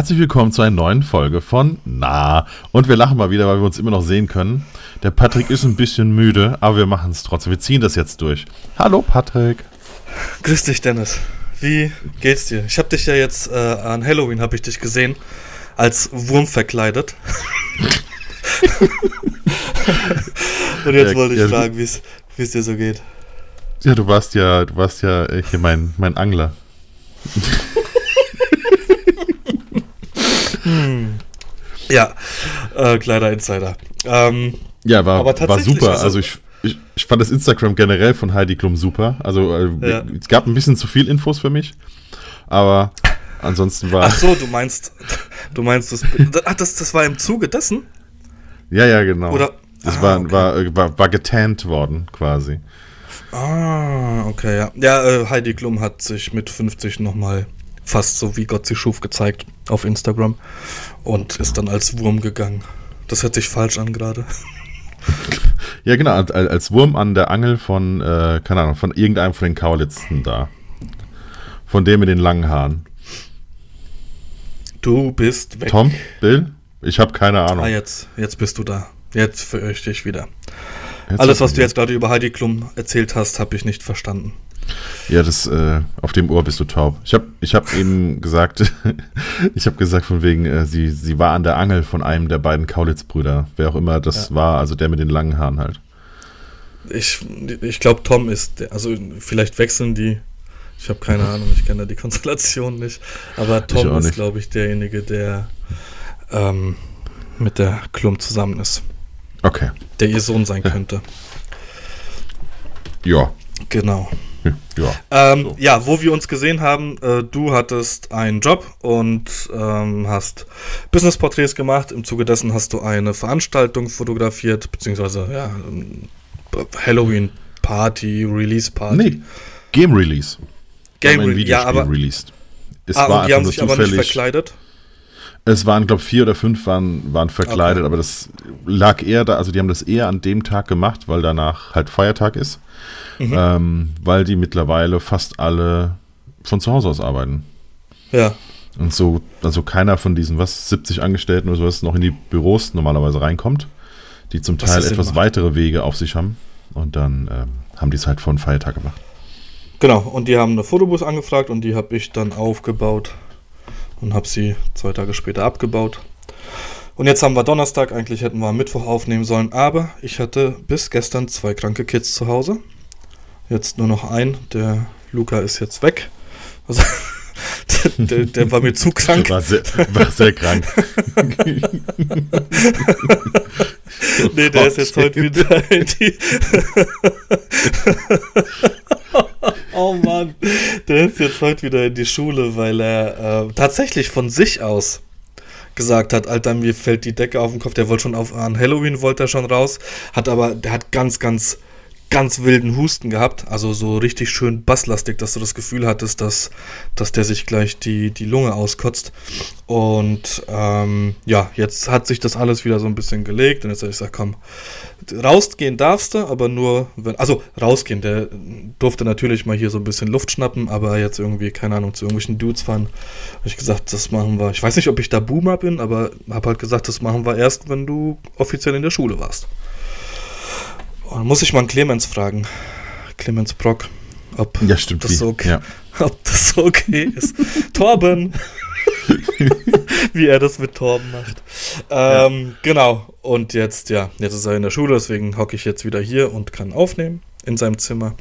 Herzlich willkommen zu einer neuen Folge von Na. Und wir lachen mal wieder, weil wir uns immer noch sehen können. Der Patrick ist ein bisschen müde, aber wir machen es trotzdem. Wir ziehen das jetzt durch. Hallo Patrick. Grüß dich, Dennis. Wie geht's dir? Ich habe dich ja jetzt äh, an Halloween habe ich dich gesehen als Wurm verkleidet. und jetzt ja, wollte ich ja, fragen, wie es dir so geht. Ja, du warst ja, du warst ja hier mein, mein Angler. Hm. Ja, äh, kleiner Insider. Ähm, ja, war, war super. Also, also ich, ich, ich, fand das Instagram generell von Heidi Klum super. Also äh, ja. es gab ein bisschen zu viel Infos für mich, aber ansonsten war. Ach so, du meinst, du meinst das, ach, das, das war im Zuge dessen? Ja, ja, genau. Oder? Das ah, war, okay. war, war, war getannt worden, quasi. Ah, okay, ja. Ja, äh, Heidi Klum hat sich mit 50 nochmal fast so wie Gott sie schuf gezeigt auf Instagram und ist dann als Wurm gegangen. Das hört sich falsch an gerade. Ja, genau, als Wurm an der Angel von, äh, keine Ahnung, von irgendeinem von den Kaulitzen da. Von dem mit den langen Haaren. Du bist weg. Tom, Bill? Ich habe keine Ahnung. Ah, jetzt, jetzt bist du da. Jetzt fürchte ich wieder. Jetzt Alles, was du jetzt gerade über Heidi Klum erzählt hast, habe ich nicht verstanden. Ja, das äh, auf dem Ohr bist du taub. Ich habe ich hab eben gesagt, ich habe gesagt von wegen, äh, sie, sie war an der Angel von einem der beiden Kaulitz-Brüder, wer auch immer das ja. war, also der mit den langen Haaren halt. Ich, ich glaube, Tom ist, der, also vielleicht wechseln die, ich habe keine Ahnung, ich kenne da die Konstellation nicht, aber Tom ist, glaube ich, derjenige, der ähm, mit der Klum zusammen ist. Okay. Der ihr Sohn sein könnte. Ja. Genau. Ja, ähm, so. ja, wo wir uns gesehen haben, äh, du hattest einen Job und ähm, hast Business-Porträts gemacht. Im Zuge dessen hast du eine Veranstaltung fotografiert, beziehungsweise ja, Halloween-Party, Release-Party. Nee, Game-Release. Game-Release, ja, aber... Released. Es ah, war und die haben sich zufällig, aber nicht verkleidet? Es waren, glaube ich, vier oder fünf waren, waren verkleidet, okay. aber das lag eher da, also die haben das eher an dem Tag gemacht, weil danach halt Feiertag ist. Mhm. Ähm, weil die mittlerweile fast alle von zu Hause aus arbeiten. Ja. Und so, also keiner von diesen, was, 70 Angestellten oder sowas noch in die Büros normalerweise reinkommt, die zum Teil etwas weitere Wege auf sich haben. Und dann ähm, haben die es halt von Feiertag gemacht. Genau, und die haben eine Fotobus angefragt und die habe ich dann aufgebaut und habe sie zwei Tage später abgebaut. Und jetzt haben wir Donnerstag, eigentlich hätten wir am Mittwoch aufnehmen sollen, aber ich hatte bis gestern zwei kranke Kids zu Hause. Jetzt nur noch ein, der Luca ist jetzt weg. Also, der, der, war mir zu krank. War sehr, war sehr krank. nee, der ist jetzt heute wieder in die. oh Mann, der ist jetzt heute wieder in die Schule, weil er äh, tatsächlich von sich aus gesagt hat, Alter, mir fällt die Decke auf den Kopf. Der wollte schon auf an Halloween wollte er schon raus, hat aber, der hat ganz, ganz ganz wilden Husten gehabt, also so richtig schön basslastig, dass du das Gefühl hattest, dass, dass der sich gleich die, die Lunge auskotzt. Und ähm, ja, jetzt hat sich das alles wieder so ein bisschen gelegt und jetzt habe ich gesagt, komm, rausgehen darfst du, aber nur, wenn, also rausgehen, der durfte natürlich mal hier so ein bisschen Luft schnappen, aber jetzt irgendwie, keine Ahnung, zu irgendwelchen Dudes fahren, habe ich gesagt, das machen wir, ich weiß nicht, ob ich da Boomer bin, aber habe halt gesagt, das machen wir erst, wenn du offiziell in der Schule warst. Oh, muss ich mal Clemens fragen. Clemens Brock. Ob ja, stimmt. Das so okay, ja. Ob das so okay ist. Torben! Wie er das mit Torben macht. Ähm, ja. Genau. Und jetzt, ja, jetzt ist er in der Schule, deswegen hocke ich jetzt wieder hier und kann aufnehmen in seinem Zimmer.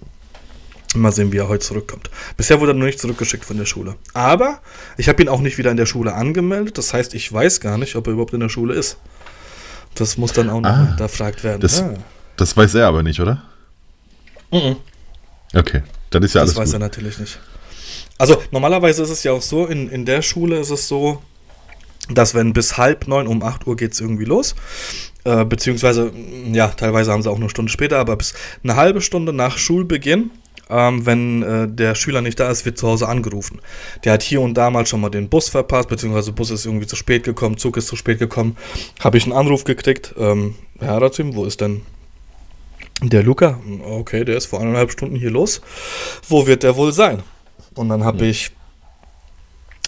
Mal sehen, wie er heute zurückkommt. Bisher wurde er noch nicht zurückgeschickt von der Schule. Aber ich habe ihn auch nicht wieder in der Schule angemeldet. Das heißt, ich weiß gar nicht, ob er überhaupt in der Schule ist. Das muss dann auch noch ah, hinterfragt werden. Das, ah. Das weiß er aber nicht, oder? Mhm. Okay, dann ist ja alles. Das weiß gut. er natürlich nicht. Also normalerweise ist es ja auch so, in, in der Schule ist es so, dass wenn bis halb neun, um acht Uhr geht es irgendwie los, äh, beziehungsweise, ja, teilweise haben sie auch eine Stunde später, aber bis eine halbe Stunde nach Schulbeginn, ähm, wenn äh, der Schüler nicht da ist, wird zu Hause angerufen. Der hat hier und da mal schon mal den Bus verpasst, beziehungsweise Bus ist irgendwie zu spät gekommen, Zug ist zu spät gekommen, habe ich einen Anruf gekriegt, ähm, Herr Razim, wo ist denn der Luca, okay, der ist vor eineinhalb Stunden hier los. Wo wird der wohl sein? Und dann habe ich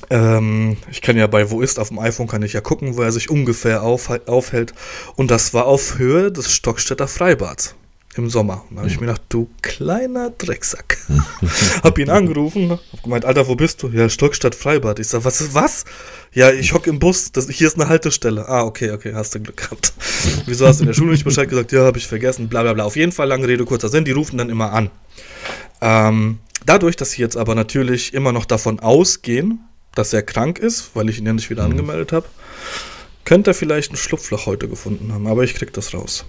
Ähm, ich kann ja bei Wo ist auf dem iPhone kann ich ja gucken, wo er sich ungefähr auf, aufhält. Und das war auf Höhe des Stockstädter Freibads im Sommer. Und da habe ich mir gedacht, du kleiner Drecksack. hab ihn angerufen, hab gemeint, Alter, wo bist du? Ja, Stockstadt Freibad. Ich sag, was ist was? Ja, ich hock im Bus, das, hier ist eine Haltestelle. Ah, okay, okay, hast du Glück gehabt. Wieso hast du in der Schule nicht Bescheid gesagt? Ja, habe ich vergessen, bla bla bla. Auf jeden Fall, lange Rede, kurzer Sinn, die rufen dann immer an. Ähm, dadurch, dass sie jetzt aber natürlich immer noch davon ausgehen, dass er krank ist, weil ich ihn ja nicht wieder mhm. angemeldet habe, könnte er vielleicht ein Schlupfloch heute gefunden haben, aber ich krieg das raus.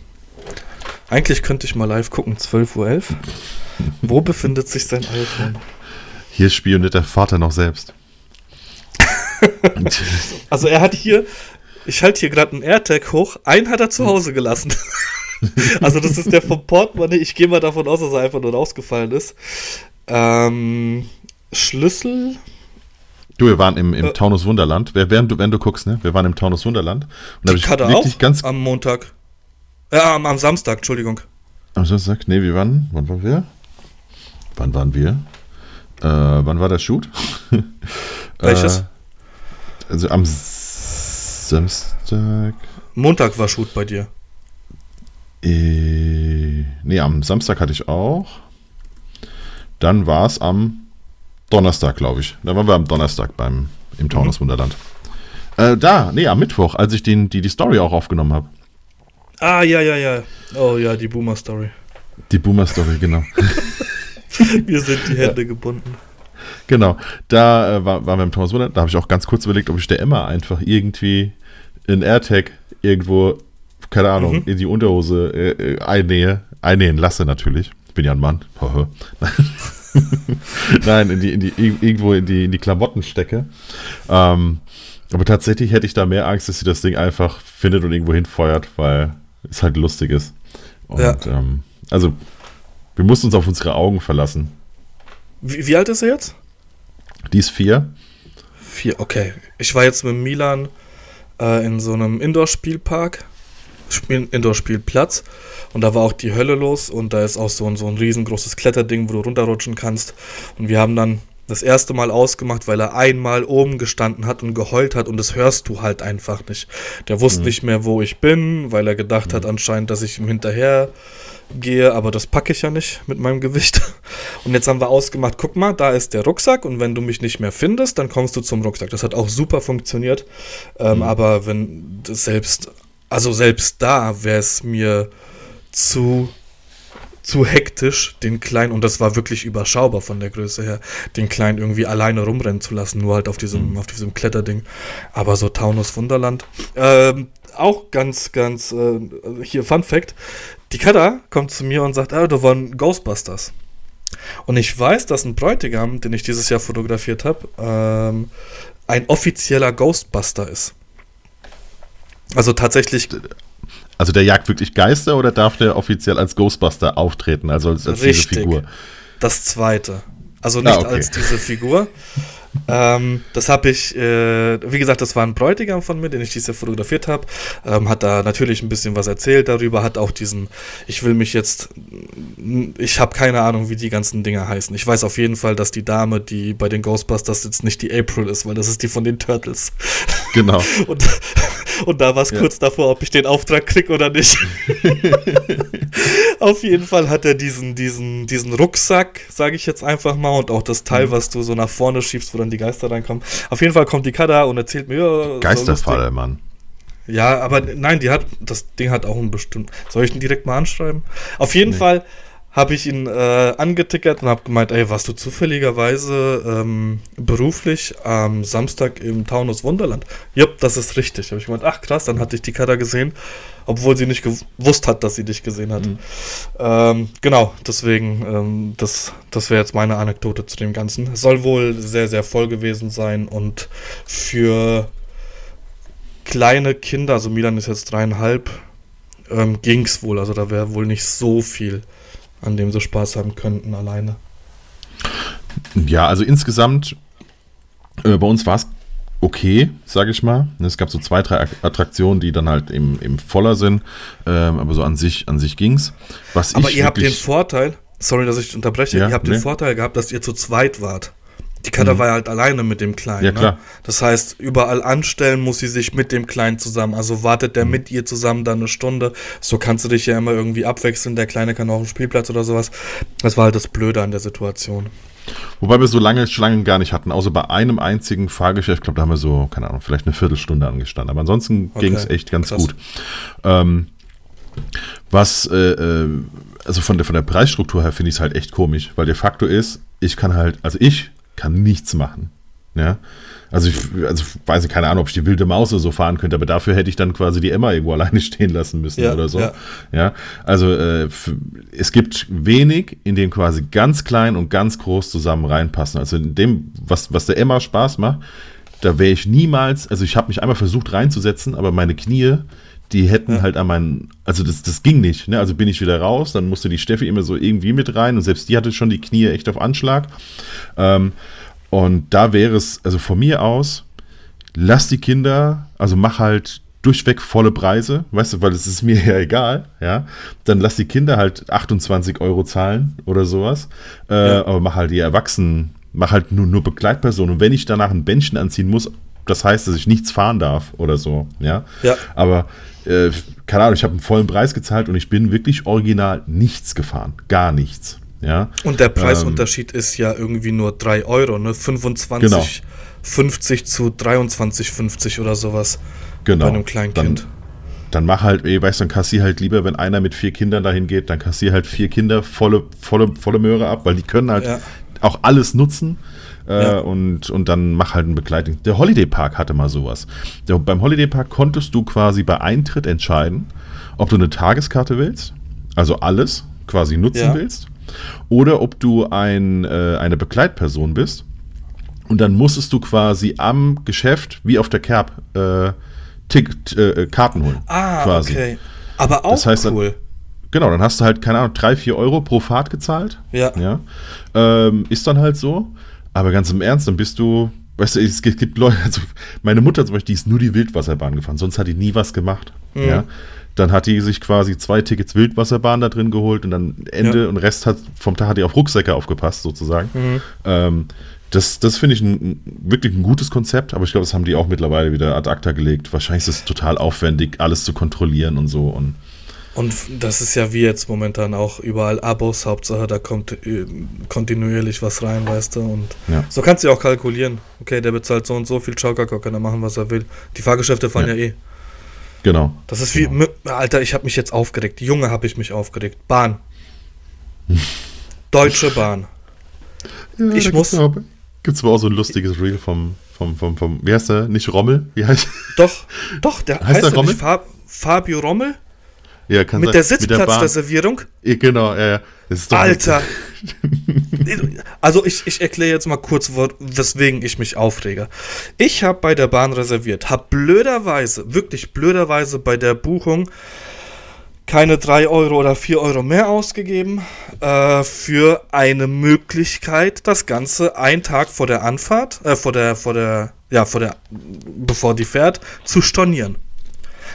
Eigentlich könnte ich mal live gucken, 12.11 Uhr. Wo befindet sich sein iPhone? Hier spioniert der Vater noch selbst. also er hat hier, ich halte hier gerade einen AirTag hoch, einen hat er zu Hause gelassen. also das ist der vom Portemonnaie, ich gehe mal davon aus, dass er einfach nur rausgefallen ist. Ähm, Schlüssel, Du, wir waren im, im äh, Taunus Wunderland. Während du, wenn du guckst, ne? Wir waren im Taunus Wunderland. Und da habe ich wirklich auch ganz am Montag. Ja, am, am Samstag, Entschuldigung. Am Samstag? Nee, wie wann? Wann waren wir? Wann waren wir? Äh, wann war der Shoot? Welches? Äh, also am Samstag. Montag war Shoot bei dir. Äh, nee, am Samstag hatte ich auch. Dann war es am Donnerstag, glaube ich. Da waren wir am Donnerstag beim im Taunus mhm. Wunderland. Äh, da, nee, am Mittwoch, als ich den, die, die Story auch aufgenommen habe. Ah, ja, ja, ja. Oh ja, die Boomer-Story. Die Boomer-Story, genau. Wir sind die Hände gebunden. Genau, da äh, war, waren wir im Thomas Wunder. Da habe ich auch ganz kurz überlegt, ob ich der Emma einfach irgendwie in AirTag irgendwo, keine Ahnung, mhm. in die Unterhose äh, äh einnähe. Einnähen lasse natürlich. Ich bin ja ein Mann. Nein, in die, in die, irgendwo in die, in die Klamotten stecke. Ähm, aber tatsächlich hätte ich da mehr Angst, dass sie das Ding einfach findet und irgendwo hinfeuert, weil es halt lustig ist. Und, ja. ähm, also, wir mussten uns auf unsere Augen verlassen. Wie, wie alt ist er jetzt? Die ist vier. Vier, okay. Ich war jetzt mit Milan äh, in so einem Indoor-Spielpark, Indoor-Spielplatz, und da war auch die Hölle los und da ist auch so ein, so ein riesengroßes Kletterding, wo du runterrutschen kannst. Und wir haben dann das erste Mal ausgemacht, weil er einmal oben gestanden hat und geheult hat und das hörst du halt einfach nicht. Der wusste mhm. nicht mehr, wo ich bin, weil er gedacht mhm. hat anscheinend, dass ich ihm hinterher gehe, aber das packe ich ja nicht mit meinem Gewicht. Und jetzt haben wir ausgemacht, guck mal, da ist der Rucksack und wenn du mich nicht mehr findest, dann kommst du zum Rucksack. Das hat auch super funktioniert. Ähm, mhm. Aber wenn selbst, also selbst da wäre es mir zu zu hektisch, den Kleinen, und das war wirklich überschaubar von der Größe her, den Kleinen irgendwie alleine rumrennen zu lassen, nur halt auf diesem, mhm. auf diesem Kletterding. Aber so Taunus Wunderland. Ähm, auch ganz, ganz, äh, hier Fun Fact: Die Kata kommt zu mir und sagt, ah, da waren Ghostbusters. Und ich weiß, dass ein Bräutigam, den ich dieses Jahr fotografiert habe, ähm, ein offizieller Ghostbuster ist. Also tatsächlich also der jagt wirklich Geister oder darf der offiziell als Ghostbuster auftreten, also als, als diese Figur? Das zweite. Also nicht ah, okay. als diese Figur. ähm, das habe ich, äh, wie gesagt, das war ein Bräutigam von mir, den ich dieses Jahr fotografiert habe. Ähm, hat da natürlich ein bisschen was erzählt darüber, hat auch diesen, ich will mich jetzt, ich habe keine Ahnung, wie die ganzen Dinger heißen. Ich weiß auf jeden Fall, dass die Dame, die bei den Ghostbusters jetzt nicht die April ist, weil das ist die von den Turtles. Genau. Und, und da war es ja. kurz davor, ob ich den Auftrag kriege oder nicht. auf jeden Fall hat er diesen, diesen, diesen Rucksack, sage ich jetzt einfach mal, und auch das Teil, mhm. was du so nach vorne schiebst, wo dann die Geister reinkommen. Auf jeden Fall kommt die Kada und erzählt mir. Ja, Geisterfalle, so Mann. Ja, aber nein, die hat, das Ding hat auch einen bestimmten. Soll ich ihn direkt mal anschreiben? Auf jeden nee. Fall habe ich ihn äh, angetickert und habe gemeint, ey, warst du zufälligerweise ähm, beruflich am Samstag im Taunus Wunderland? Jupp, das ist richtig. Habe ich gemeint, ach krass, dann hatte ich die Kada gesehen, obwohl sie nicht gewusst hat, dass sie dich gesehen hat. Mhm. Ähm, genau, deswegen, ähm, das, das wäre jetzt meine Anekdote zu dem Ganzen. soll wohl sehr, sehr voll gewesen sein und für kleine Kinder, also Milan ist jetzt dreieinhalb, ähm, ging es wohl. Also da wäre wohl nicht so viel an dem sie Spaß haben könnten alleine. Ja, also insgesamt, äh, bei uns war es okay, sage ich mal. Es gab so zwei, drei Attraktionen, die dann halt eben, eben voller sind, ähm, aber so an sich, an sich ging's. Was aber ihr habt den Vorteil, sorry, dass ich unterbreche, ja, ihr habt nee. den Vorteil gehabt, dass ihr zu zweit wart. Die Katha mhm. war ja halt alleine mit dem Kleinen. Ja, ne? klar. Ne? Das heißt, überall anstellen muss sie sich mit dem Kleinen zusammen. Also wartet der mhm. mit ihr zusammen dann eine Stunde. So kannst du dich ja immer irgendwie abwechseln. Der Kleine kann auch auf dem Spielplatz oder sowas. Das war halt das Blöde an der Situation. Wobei wir so lange Schlangen gar nicht hatten, außer bei einem einzigen Fahrgeschäft. Ich glaube, da haben wir so, keine Ahnung, vielleicht eine Viertelstunde angestanden. Aber ansonsten okay. ging es echt ganz Krass. gut. Ähm, was, äh, äh, also von der, von der Preisstruktur her finde ich es halt echt komisch, weil de facto ist, ich kann halt, also ich kann nichts machen. Ja. Also ich, also weiß ich keine Ahnung, ob ich die wilde Maus oder so fahren könnte, aber dafür hätte ich dann quasi die Emma irgendwo alleine stehen lassen müssen ja, oder so. Ja, ja also äh, es gibt wenig, in dem quasi ganz klein und ganz groß zusammen reinpassen. Also in dem, was, was der Emma Spaß macht, da wäre ich niemals, also ich habe mich einmal versucht reinzusetzen, aber meine Knie, die hätten ja. halt an meinen, also das, das ging nicht. Ne? Also bin ich wieder raus, dann musste die Steffi immer so irgendwie mit rein und selbst die hatte schon die Knie echt auf Anschlag. Ähm, und da wäre es, also von mir aus, lass die Kinder, also mach halt durchweg volle Preise, weißt du, weil es ist mir ja egal, ja, dann lass die Kinder halt 28 Euro zahlen oder sowas, äh, ja. aber mach halt die Erwachsenen, mach halt nur, nur Begleitpersonen und wenn ich danach ein Bändchen anziehen muss, das heißt, dass ich nichts fahren darf oder so, ja, ja. aber äh, keine Ahnung, ich habe einen vollen Preis gezahlt und ich bin wirklich original nichts gefahren, gar nichts. Ja? Und der Preisunterschied ähm, ist ja irgendwie nur 3 Euro, ne? 25, genau. 50 zu 23,50 oder sowas. Genau. Bei einem Kleinkind. Dann, dann mach halt, ey, weißt du, dann kassier halt lieber, wenn einer mit vier Kindern dahin geht, dann kassier halt vier Kinder volle, volle, volle Möhre ab, weil die können halt ja. auch alles nutzen. Äh, ja. und, und dann mach halt ein Begleitung. Der Holiday Park hatte mal sowas. Der, beim Holiday Park konntest du quasi bei Eintritt entscheiden, ob du eine Tageskarte willst, also alles quasi nutzen ja. willst, oder ob du ein, äh, eine Begleitperson bist. Und dann musstest du quasi am Geschäft, wie auf der Kerb, äh, Ticket, äh, Karten holen. Ah, quasi. okay. Aber auch das heißt, cool. Dann, genau, dann hast du halt, keine Ahnung, 3, 4 Euro pro Fahrt gezahlt. Ja. ja. Ähm, ist dann halt so. Aber ganz im Ernst, dann bist du, weißt du, es gibt Leute, also meine Mutter zum Beispiel, die ist nur die Wildwasserbahn gefahren, sonst hat die nie was gemacht. Mhm. Ja. Dann hat die sich quasi zwei Tickets Wildwasserbahn da drin geholt und dann Ende ja. und Rest hat, vom Tag hat die auf Rucksäcke aufgepasst, sozusagen. Mhm. Ähm, das, das finde ich ein, wirklich ein gutes Konzept, aber ich glaube, das haben die auch mittlerweile wieder ad acta gelegt. Wahrscheinlich ist es total aufwendig, alles zu kontrollieren und so. Und, und das ist ja wie jetzt momentan auch überall Abos, Hauptsache da kommt äh, kontinuierlich was rein, weißt du. Und ja. so kannst du ja auch kalkulieren. Okay, der bezahlt so und so viel Schaukacker, kann er machen, was er will. Die Fahrgeschäfte fahren ja, ja eh. Genau. Das ist wie, genau. Alter, ich habe mich jetzt aufgeregt. Junge, habe ich mich aufgeregt. Bahn. Deutsche Bahn. Ja, ich muss. Gibt es aber auch so ein lustiges Reel vom, vom, vom, vom, wie heißt der? Nicht Rommel? Wie heißt Doch, doch, der heißt, heißt der Rommel? Fab, Fabio Rommel? Ja, kann mit sein, der Sitzplatzreservierung? Ja, genau, ja, ja. Alter. also ich, ich erkläre jetzt mal kurz, weswegen ich mich aufrege. Ich habe bei der Bahn reserviert, habe blöderweise, wirklich blöderweise bei der Buchung keine 3 Euro oder 4 Euro mehr ausgegeben äh, für eine Möglichkeit, das Ganze einen Tag vor der Anfahrt, äh, vor der, vor der, ja, vor der, bevor die fährt, zu stornieren.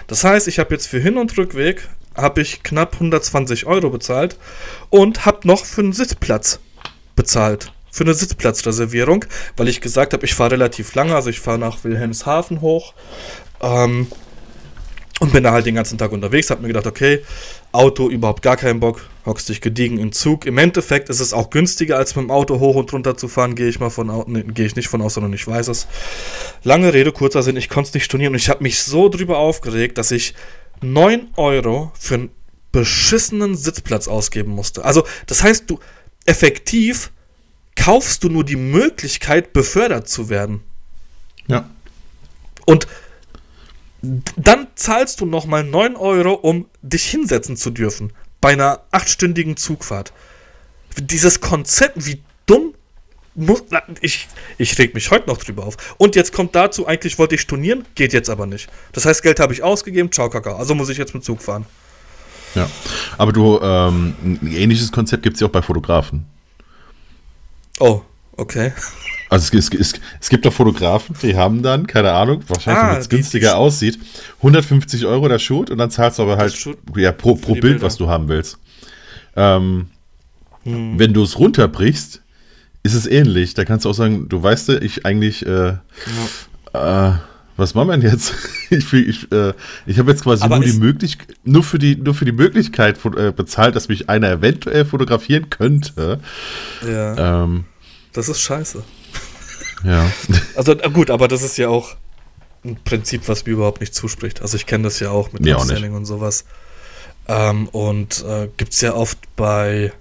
Das heißt, ich habe jetzt für Hin- und Rückweg habe ich knapp 120 Euro bezahlt und habe noch für einen Sitzplatz bezahlt. Für eine Sitzplatzreservierung, weil ich gesagt habe, ich fahre relativ lange, also ich fahre nach Wilhelmshaven hoch ähm, und bin da halt den ganzen Tag unterwegs. Habe mir gedacht, okay, Auto überhaupt gar keinen Bock, hockst dich gediegen in Zug. Im Endeffekt ist es auch günstiger, als mit dem Auto hoch und runter zu fahren, gehe ich mal von nee, gehe ich nicht von aus, sondern ich weiß es. Lange Rede, kurzer Sinn, ich konnte es nicht stornieren und ich habe mich so drüber aufgeregt, dass ich 9 Euro für einen beschissenen Sitzplatz ausgeben musste. Also, das heißt, du effektiv kaufst du nur die Möglichkeit, befördert zu werden. Ja. Und dann zahlst du nochmal 9 Euro, um dich hinsetzen zu dürfen. Bei einer achtstündigen Zugfahrt. Dieses Konzept, wie dumm muss, ich, ich reg mich heute noch drüber auf. Und jetzt kommt dazu, eigentlich wollte ich stornieren, geht jetzt aber nicht. Das heißt, Geld habe ich ausgegeben, ciao Kakao. Also muss ich jetzt mit Zug fahren. Ja, aber du, ähm, ein ähnliches Konzept gibt es ja auch bei Fotografen. Oh, okay. Also es, es, es, es, gibt doch Fotografen, die haben dann, keine Ahnung, wahrscheinlich, ah, damit es günstiger die, aussieht, 150 Euro der Shoot und dann zahlst du aber halt ja, pro, pro Bild, was du haben willst. Ähm, hm. Wenn du es runterbrichst, ist es ähnlich. Da kannst du auch sagen, du weißt, ich eigentlich, äh, ja. äh, was machen wir denn jetzt? ich ich, äh, ich habe jetzt quasi Aber nur die Möglichkeit, nur für die, nur für die Möglichkeit äh, bezahlt, dass mich einer eventuell fotografieren könnte. Ja. Ähm, das ist scheiße. Ja. Also gut, aber das ist ja auch ein Prinzip, was mir überhaupt nicht zuspricht. Also ich kenne das ja auch mit Upselling und sowas. Ähm, und äh, gibt es ja oft bei,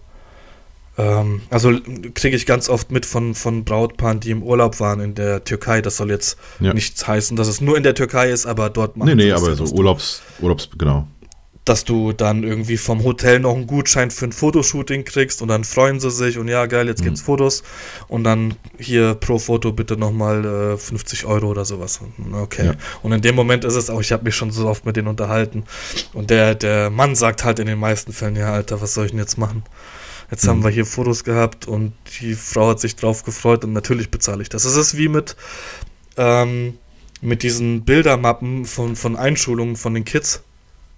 ähm, also kriege ich ganz oft mit von, von Brautpaaren, die im Urlaub waren in der Türkei. Das soll jetzt ja. nichts heißen, dass es nur in der Türkei ist, aber dort machen Nee, nee, aber so Urlaubs, Urlaubs, genau dass du dann irgendwie vom Hotel noch einen Gutschein für ein Fotoshooting kriegst und dann freuen sie sich und ja, geil, jetzt mhm. gibt's Fotos und dann hier pro Foto bitte nochmal äh, 50 Euro oder sowas. Okay. Ja. Und in dem Moment ist es auch, ich habe mich schon so oft mit denen unterhalten und der, der Mann sagt halt in den meisten Fällen, ja, Alter, was soll ich denn jetzt machen? Jetzt mhm. haben wir hier Fotos gehabt und die Frau hat sich drauf gefreut und natürlich bezahle ich das. Es ist wie mit, ähm, mit diesen Bildermappen von, von Einschulungen von den Kids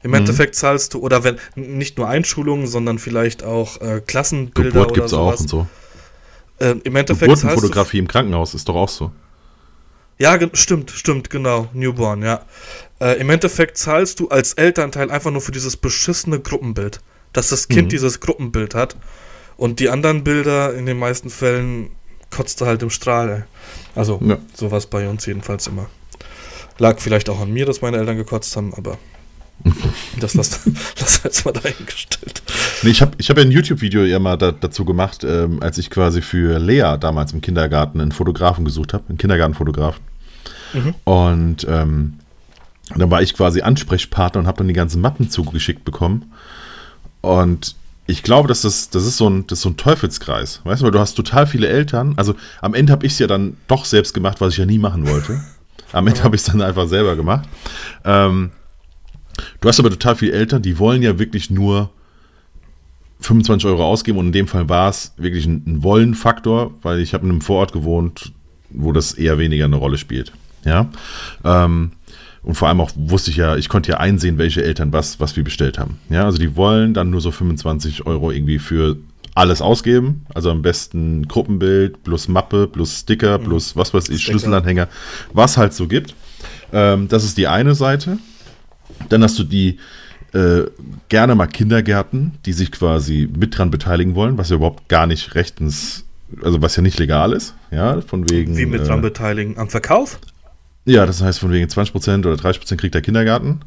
im mhm. Endeffekt zahlst du, oder wenn nicht nur Einschulungen, sondern vielleicht auch äh, Klassenbilder Geburt gibt es auch und so. Äh, Im Endeffekt Geburtenfotografie im Krankenhaus ist doch auch so. Ja, stimmt, stimmt, genau. Newborn, ja. Äh, Im Endeffekt zahlst du als Elternteil einfach nur für dieses beschissene Gruppenbild. Dass das Kind mhm. dieses Gruppenbild hat. Und die anderen Bilder in den meisten Fällen kotzt du halt im Strahl. Ey. Also, ja. sowas bei uns jedenfalls immer. Lag vielleicht auch an mir, dass meine Eltern gekotzt haben, aber das lass, lass jetzt mal dahingestellt. Nee, ich habe ich hab ja ein YouTube-Video ja mal da, dazu gemacht, ähm, als ich quasi für Lea damals im Kindergarten einen Fotografen gesucht habe, einen Kindergartenfotograf. Mhm. Und ähm, dann war ich quasi Ansprechpartner und habe dann die ganzen Mappen zugeschickt bekommen. Und ich glaube, dass das, das, ist so ein, das ist so ein Teufelskreis. Weißt du, weil du hast total viele Eltern. Also am Ende habe ich es ja dann doch selbst gemacht, was ich ja nie machen wollte. Am Ende habe ich es dann einfach selber gemacht. Ähm, Du hast aber total viele Eltern, die wollen ja wirklich nur 25 Euro ausgeben und in dem Fall war es wirklich ein, ein Wollen-Faktor, weil ich habe in einem Vorort gewohnt, wo das eher weniger eine Rolle spielt. Ja. Ähm, und vor allem auch wusste ich ja, ich konnte ja einsehen, welche Eltern was, was wir bestellt haben. Ja, also die wollen dann nur so 25 Euro irgendwie für alles ausgeben. Also am besten Gruppenbild plus Mappe plus Sticker mhm. plus was weiß ich, Sticker. Schlüsselanhänger, was halt so gibt. Ähm, das ist die eine Seite. Dann hast du die äh, gerne mal Kindergärten, die sich quasi mit dran beteiligen wollen, was ja überhaupt gar nicht rechtens, also was ja nicht legal ist, ja, von wegen. Wie mit dran äh, beteiligen? Am Verkauf? Ja, das heißt von wegen 20% oder 30% kriegt der Kindergarten.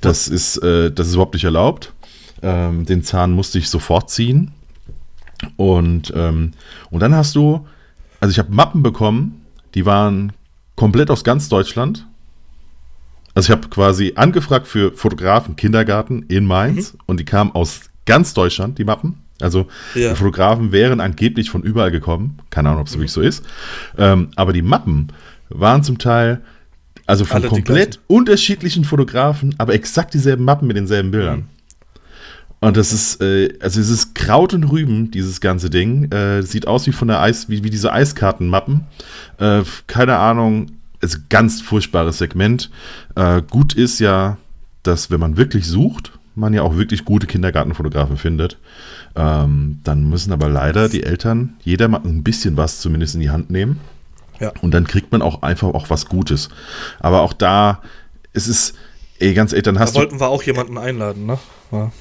Das ist, äh, das ist überhaupt nicht erlaubt. Ähm, den Zahn musste ich sofort ziehen. Und, ähm, und dann hast du, also ich habe Mappen bekommen, die waren komplett aus ganz Deutschland also ich habe quasi angefragt für Fotografen Kindergarten in Mainz mhm. und die kamen aus ganz Deutschland, die Mappen. Also ja. die Fotografen wären angeblich von überall gekommen. Keine Ahnung, ob es mhm. wirklich so ist. Ähm, aber die Mappen waren zum Teil, also von Alle komplett unterschiedlichen Fotografen, aber exakt dieselben Mappen mit denselben Bildern. Mhm. Und das ist, äh, also es ist Kraut und Rüben, dieses ganze Ding. Äh, sieht aus wie von der Eis, wie, wie diese Eiskartenmappen. Äh, keine Ahnung, also ganz furchtbares Segment. Äh, gut ist ja, dass wenn man wirklich sucht, man ja auch wirklich gute Kindergartenfotografen findet. Ähm, dann müssen aber leider die Eltern jeder mal ein bisschen was zumindest in die Hand nehmen. Ja. Und dann kriegt man auch einfach auch was Gutes. Aber auch da, es ist, ey, ganz ehrlich, dann hast da wollten wir auch jemanden einladen, ne? Ja.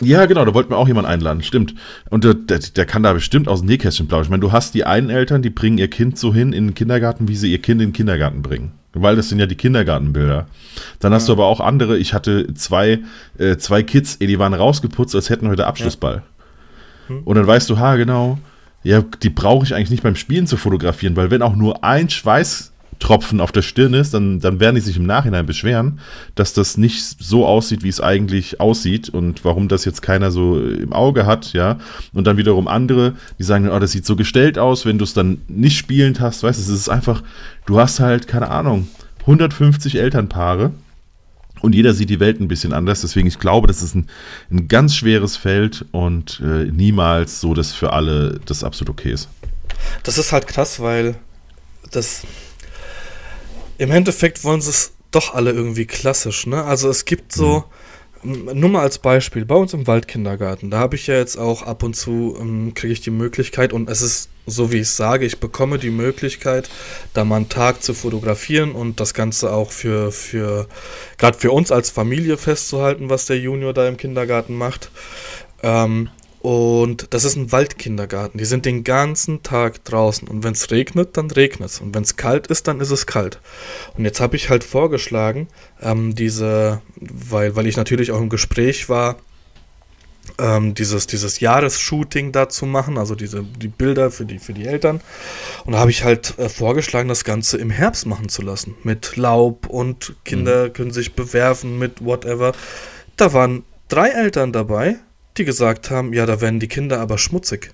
Ja, genau, da wollten wir auch jemanden einladen, stimmt. Und der, der, der kann da bestimmt aus dem Nähkästchen plaudern. Ich meine, du hast die einen Eltern, die bringen ihr Kind so hin in den Kindergarten, wie sie ihr Kind in den Kindergarten bringen. Weil das sind ja die Kindergartenbilder. Dann hast ja. du aber auch andere, ich hatte zwei, äh, zwei Kids, ey, die waren rausgeputzt, als hätten heute Abschlussball. Ja. Hm. Und dann weißt du, ha, genau, ja, die brauche ich eigentlich nicht beim Spielen zu fotografieren, weil wenn auch nur ein Schweiß Tropfen auf der Stirn ist, dann, dann werden die sich im Nachhinein beschweren, dass das nicht so aussieht, wie es eigentlich aussieht und warum das jetzt keiner so im Auge hat, ja. Und dann wiederum andere, die sagen, oh, das sieht so gestellt aus, wenn du es dann nicht spielend hast, weißt du, es ist einfach, du hast halt, keine Ahnung, 150 Elternpaare und jeder sieht die Welt ein bisschen anders. Deswegen, ich glaube, das ist ein, ein ganz schweres Feld und äh, niemals so, dass für alle das absolut okay ist. Das ist halt krass, weil das im Endeffekt wollen sie es doch alle irgendwie klassisch, ne? Also es gibt so, nur mal als Beispiel, bei uns im Waldkindergarten, da habe ich ja jetzt auch ab und zu, ähm, kriege ich die Möglichkeit und es ist so, wie ich sage, ich bekomme die Möglichkeit, da mal einen Tag zu fotografieren und das Ganze auch für, für gerade für uns als Familie festzuhalten, was der Junior da im Kindergarten macht. Ähm, und das ist ein Waldkindergarten. Die sind den ganzen Tag draußen. Und wenn es regnet, dann regnet es. Und wenn es kalt ist, dann ist es kalt. Und jetzt habe ich halt vorgeschlagen, ähm, diese, weil, weil ich natürlich auch im Gespräch war, ähm, dieses, dieses Jahresshooting da zu machen, also diese, die Bilder für die, für die Eltern. Und da habe ich halt äh, vorgeschlagen, das Ganze im Herbst machen zu lassen. Mit Laub und Kinder mhm. können sich bewerfen mit whatever. Da waren drei Eltern dabei, die gesagt haben, ja, da werden die Kinder aber schmutzig.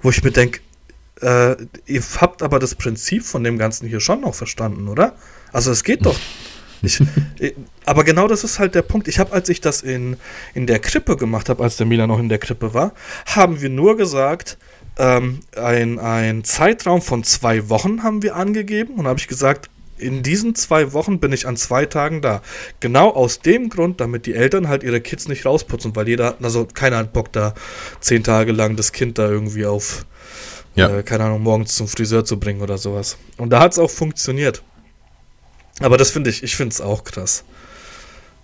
Wo ich mir denke, äh, ihr habt aber das Prinzip von dem Ganzen hier schon noch verstanden, oder? Also es geht doch. Ich, aber genau das ist halt der Punkt. Ich habe, als ich das in, in der Krippe gemacht habe, als der Milan noch in der Krippe war, haben wir nur gesagt, ähm, ein, ein Zeitraum von zwei Wochen haben wir angegeben und habe ich gesagt, in diesen zwei Wochen bin ich an zwei Tagen da. Genau aus dem Grund, damit die Eltern halt ihre Kids nicht rausputzen, weil jeder, also keiner hat Bock da zehn Tage lang das Kind da irgendwie auf, ja. äh, keine Ahnung, morgens zum Friseur zu bringen oder sowas. Und da hat es auch funktioniert. Aber das finde ich, ich finde es auch krass.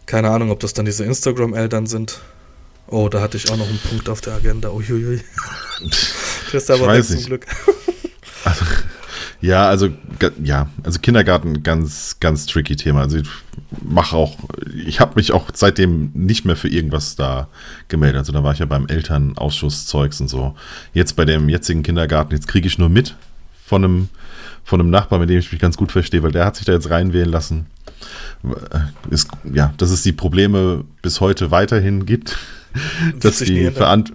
Keine Ahnung, ob das dann diese Instagram-Eltern sind. Oh, da hatte ich auch noch einen Punkt auf der Agenda. Uiuiui. Das ist aber weg zum Glück. Also, ja, also ja, also Kindergarten ganz ganz tricky Thema. Also ich mache auch, ich habe mich auch seitdem nicht mehr für irgendwas da gemeldet. Also da war ich ja beim Elternausschusszeugs und so. Jetzt bei dem jetzigen Kindergarten, jetzt kriege ich nur mit von einem von einem Nachbar, mit dem ich mich ganz gut verstehe, weil der hat sich da jetzt reinwählen lassen. Ist, ja, dass es die Probleme bis heute weiterhin gibt dass die Verant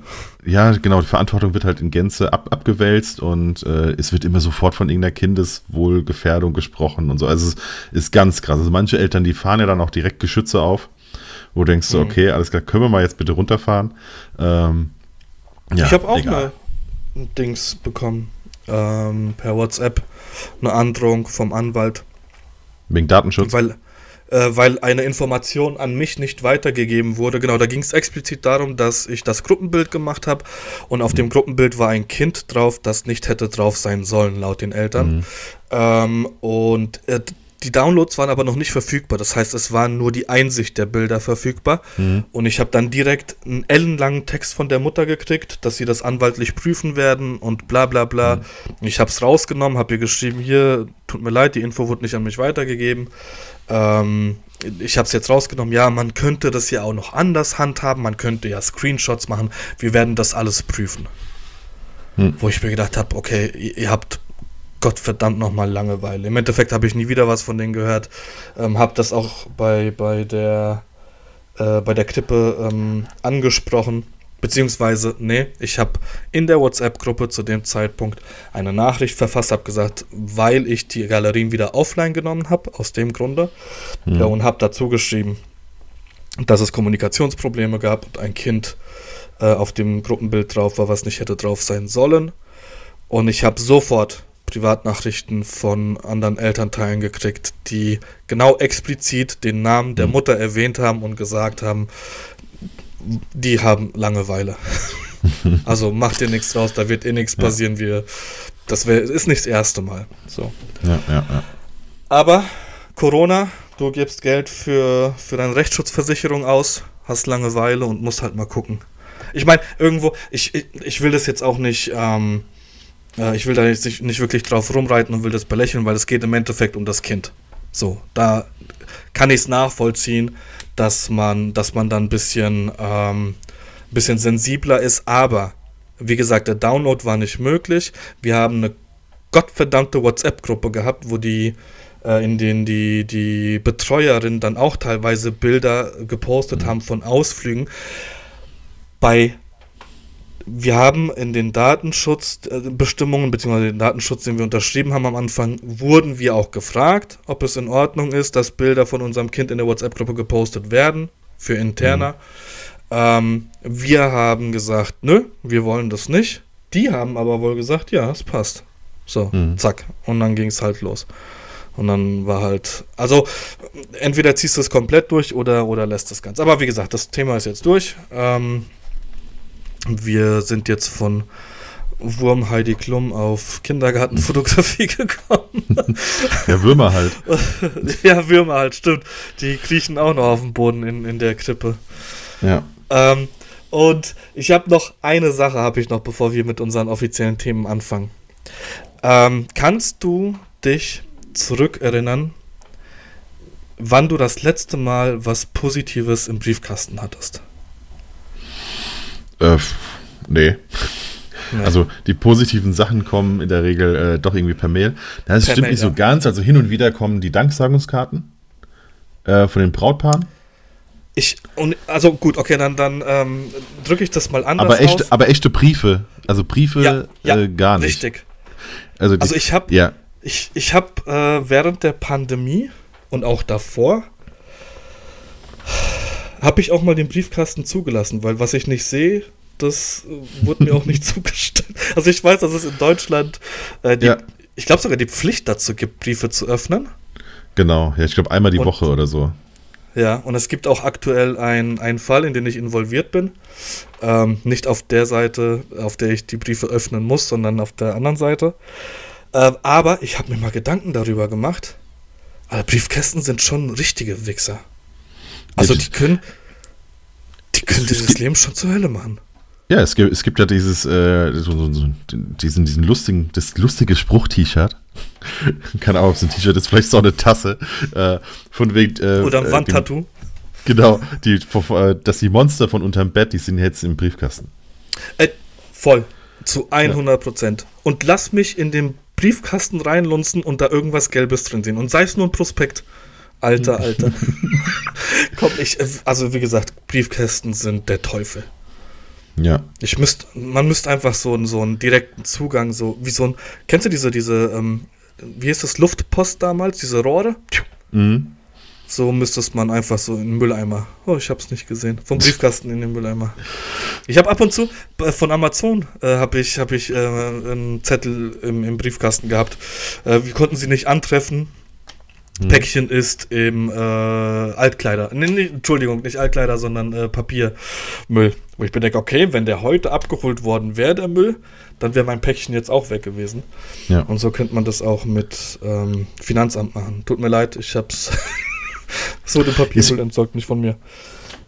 ja, genau, die Verantwortung wird halt in Gänze ab abgewälzt und äh, es wird immer sofort von irgendeiner Kindeswohlgefährdung gesprochen und so. Also es ist ganz krass. Also manche Eltern, die fahren ja dann auch direkt Geschütze auf, wo du denkst, mhm. okay, alles klar, können wir mal jetzt bitte runterfahren. Ähm, ja, ich habe auch egal. mal ein Dings bekommen ähm, per WhatsApp, eine Androhung vom Anwalt. Wegen Datenschutz? Weil, äh, weil eine Information an mich nicht weitergegeben wurde. Genau, da ging es explizit darum, dass ich das Gruppenbild gemacht habe und auf mhm. dem Gruppenbild war ein Kind drauf, das nicht hätte drauf sein sollen, laut den Eltern. Mhm. Ähm, und äh, die Downloads waren aber noch nicht verfügbar. Das heißt, es war nur die Einsicht der Bilder verfügbar. Mhm. Und ich habe dann direkt einen ellenlangen Text von der Mutter gekriegt, dass sie das anwaltlich prüfen werden und bla bla bla. Mhm. Ich habe es rausgenommen, habe ihr geschrieben, hier, tut mir leid, die Info wurde nicht an mich weitergegeben. Ähm, ich habe es jetzt rausgenommen, ja, man könnte das ja auch noch anders handhaben, man könnte ja Screenshots machen, wir werden das alles prüfen. Mhm. Wo ich mir gedacht habe, okay, ihr, ihr habt Gottverdammt nochmal Langeweile. Im Endeffekt habe ich nie wieder was von denen gehört. Ähm, habe das auch bei, bei der äh, bei der Krippe ähm, angesprochen. Beziehungsweise, nee, ich habe in der WhatsApp-Gruppe zu dem Zeitpunkt eine Nachricht verfasst, habe gesagt, weil ich die Galerien wieder offline genommen habe, aus dem Grunde, mhm. ja, und habe dazu geschrieben, dass es Kommunikationsprobleme gab und ein Kind äh, auf dem Gruppenbild drauf war, was nicht hätte drauf sein sollen. Und ich habe sofort Privatnachrichten von anderen Elternteilen gekriegt, die genau explizit den Namen der mhm. Mutter erwähnt haben und gesagt haben, die haben Langeweile. also mach dir nichts draus, da wird eh nichts ja. passieren. Wir, das wär, ist nicht das erste Mal. So. Ja, ja, ja. Aber Corona, du gibst Geld für, für deine Rechtsschutzversicherung aus, hast Langeweile und musst halt mal gucken. Ich meine, irgendwo, ich, ich, ich will das jetzt auch nicht. Ähm, äh, ich will da jetzt nicht, nicht wirklich drauf rumreiten und will das belächeln, weil es geht im Endeffekt um das Kind. So, da kann ich es nachvollziehen, dass man, dass man dann ein bisschen, ähm, bisschen sensibler ist, aber wie gesagt, der Download war nicht möglich. Wir haben eine gottverdammte WhatsApp-Gruppe gehabt, wo die äh, in denen die, die Betreuerinnen dann auch teilweise Bilder gepostet mhm. haben von Ausflügen. Bei wir haben in den Datenschutzbestimmungen, beziehungsweise den Datenschutz, den wir unterschrieben haben am Anfang, wurden wir auch gefragt, ob es in Ordnung ist, dass Bilder von unserem Kind in der WhatsApp-Gruppe gepostet werden, für interner. Mhm. Ähm, wir haben gesagt, nö, wir wollen das nicht. Die haben aber wohl gesagt, ja, es passt. So, mhm. zack. Und dann ging es halt los. Und dann war halt, also entweder ziehst du es komplett durch oder, oder lässt es ganz. Aber wie gesagt, das Thema ist jetzt durch. Ähm, wir sind jetzt von Wurm Heidi Klum auf Kindergartenfotografie gekommen. ja, Würmer halt. ja, Würmer halt, stimmt. Die kriechen auch noch auf dem Boden in, in der Krippe. Ja. Ähm, und ich habe noch eine Sache, habe ich noch, bevor wir mit unseren offiziellen Themen anfangen. Ähm, kannst du dich zurückerinnern, wann du das letzte Mal was Positives im Briefkasten hattest? Äh, nee. Nee. Also die positiven Sachen kommen in der Regel äh, doch irgendwie per Mail. Das per stimmt Mail, nicht ja. so ganz. Also hin und wieder kommen die Danksagungskarten äh, von den Brautpaaren. Ich, und, also gut, okay, dann, dann ähm, drücke ich das mal anders aber echte, aus. Aber echte Briefe, also Briefe ja, ja, äh, gar nicht. Richtig. Also, die, also ich habe ja. ich, ich hab, äh, während der Pandemie und auch davor habe ich auch mal den Briefkasten zugelassen, weil was ich nicht sehe, das äh, wurde mir auch nicht zugestellt. Also ich weiß, dass es in Deutschland äh, die, ja. ich glaube sogar die Pflicht dazu gibt, Briefe zu öffnen. Genau, ja, ich glaube einmal die und, Woche oder so. Ja, und es gibt auch aktuell einen Fall, in den ich involviert bin. Ähm, nicht auf der Seite, auf der ich die Briefe öffnen muss, sondern auf der anderen Seite. Äh, aber ich habe mir mal Gedanken darüber gemacht. Aber Briefkästen sind schon richtige Wichser. Also die können, die können dieses Leben schon zur Hölle machen. Ja, es gibt, es gibt ja dieses, äh, so, so, diesen, diesen lustigen, das lustige Spruch-T-Shirt. Keine Ahnung, ob es ein T-Shirt ist, vielleicht so eine Tasse. Äh, von wegen. Äh, Oder ein äh, Wandtattoo. Genau, die, äh, dass die Monster von unterm Bett, die sind jetzt im Briefkasten. Äh, voll. Zu 100 Prozent. Ja. Und lass mich in den Briefkasten reinlunzen und da irgendwas Gelbes drin sehen. Und sei es nur ein Prospekt. Alter, Alter. Komm, ich, also wie gesagt, Briefkästen sind der Teufel. Ja. Ich müsste, man müsste einfach so, so einen direkten Zugang, so wie so ein, kennst du diese, diese, ähm, wie hieß das, Luftpost damals, diese Rohre? Mhm. So müsste es man einfach so in den Mülleimer. Oh, ich habe es nicht gesehen. Vom Briefkasten in den Mülleimer. Ich habe ab und zu äh, von Amazon äh, habe ich habe ich äh, einen Zettel im, im Briefkasten gehabt. Äh, wir konnten sie nicht antreffen. Hm. Päckchen ist im äh, Altkleider. Nee, nee, Entschuldigung, nicht Altkleider, sondern äh, Papiermüll. Wo ich bedenke, okay, wenn der heute abgeholt worden wäre, der Müll, dann wäre mein Päckchen jetzt auch weg gewesen. Ja. Und so könnte man das auch mit ähm, Finanzamt machen. Tut mir leid, ich hab's so den Papiermüll entsorgt, nicht von mir.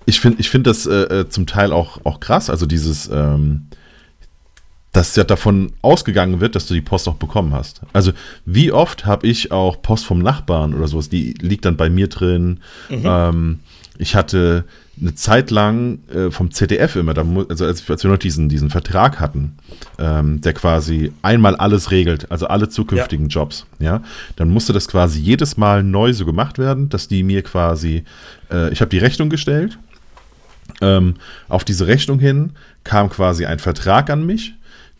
Ich finde ich find das äh, äh, zum Teil auch, auch krass, also dieses ähm dass ja davon ausgegangen wird, dass du die Post auch bekommen hast. Also wie oft habe ich auch Post vom Nachbarn oder sowas, die liegt dann bei mir drin. Mhm. Ähm, ich hatte eine Zeit lang äh, vom ZDF immer, da, also als, als, wir noch diesen, diesen Vertrag hatten, ähm, der quasi einmal alles regelt, also alle zukünftigen ja. Jobs, ja, dann musste das quasi jedes Mal neu so gemacht werden, dass die mir quasi, äh, ich habe die Rechnung gestellt, ähm, auf diese Rechnung hin kam quasi ein Vertrag an mich,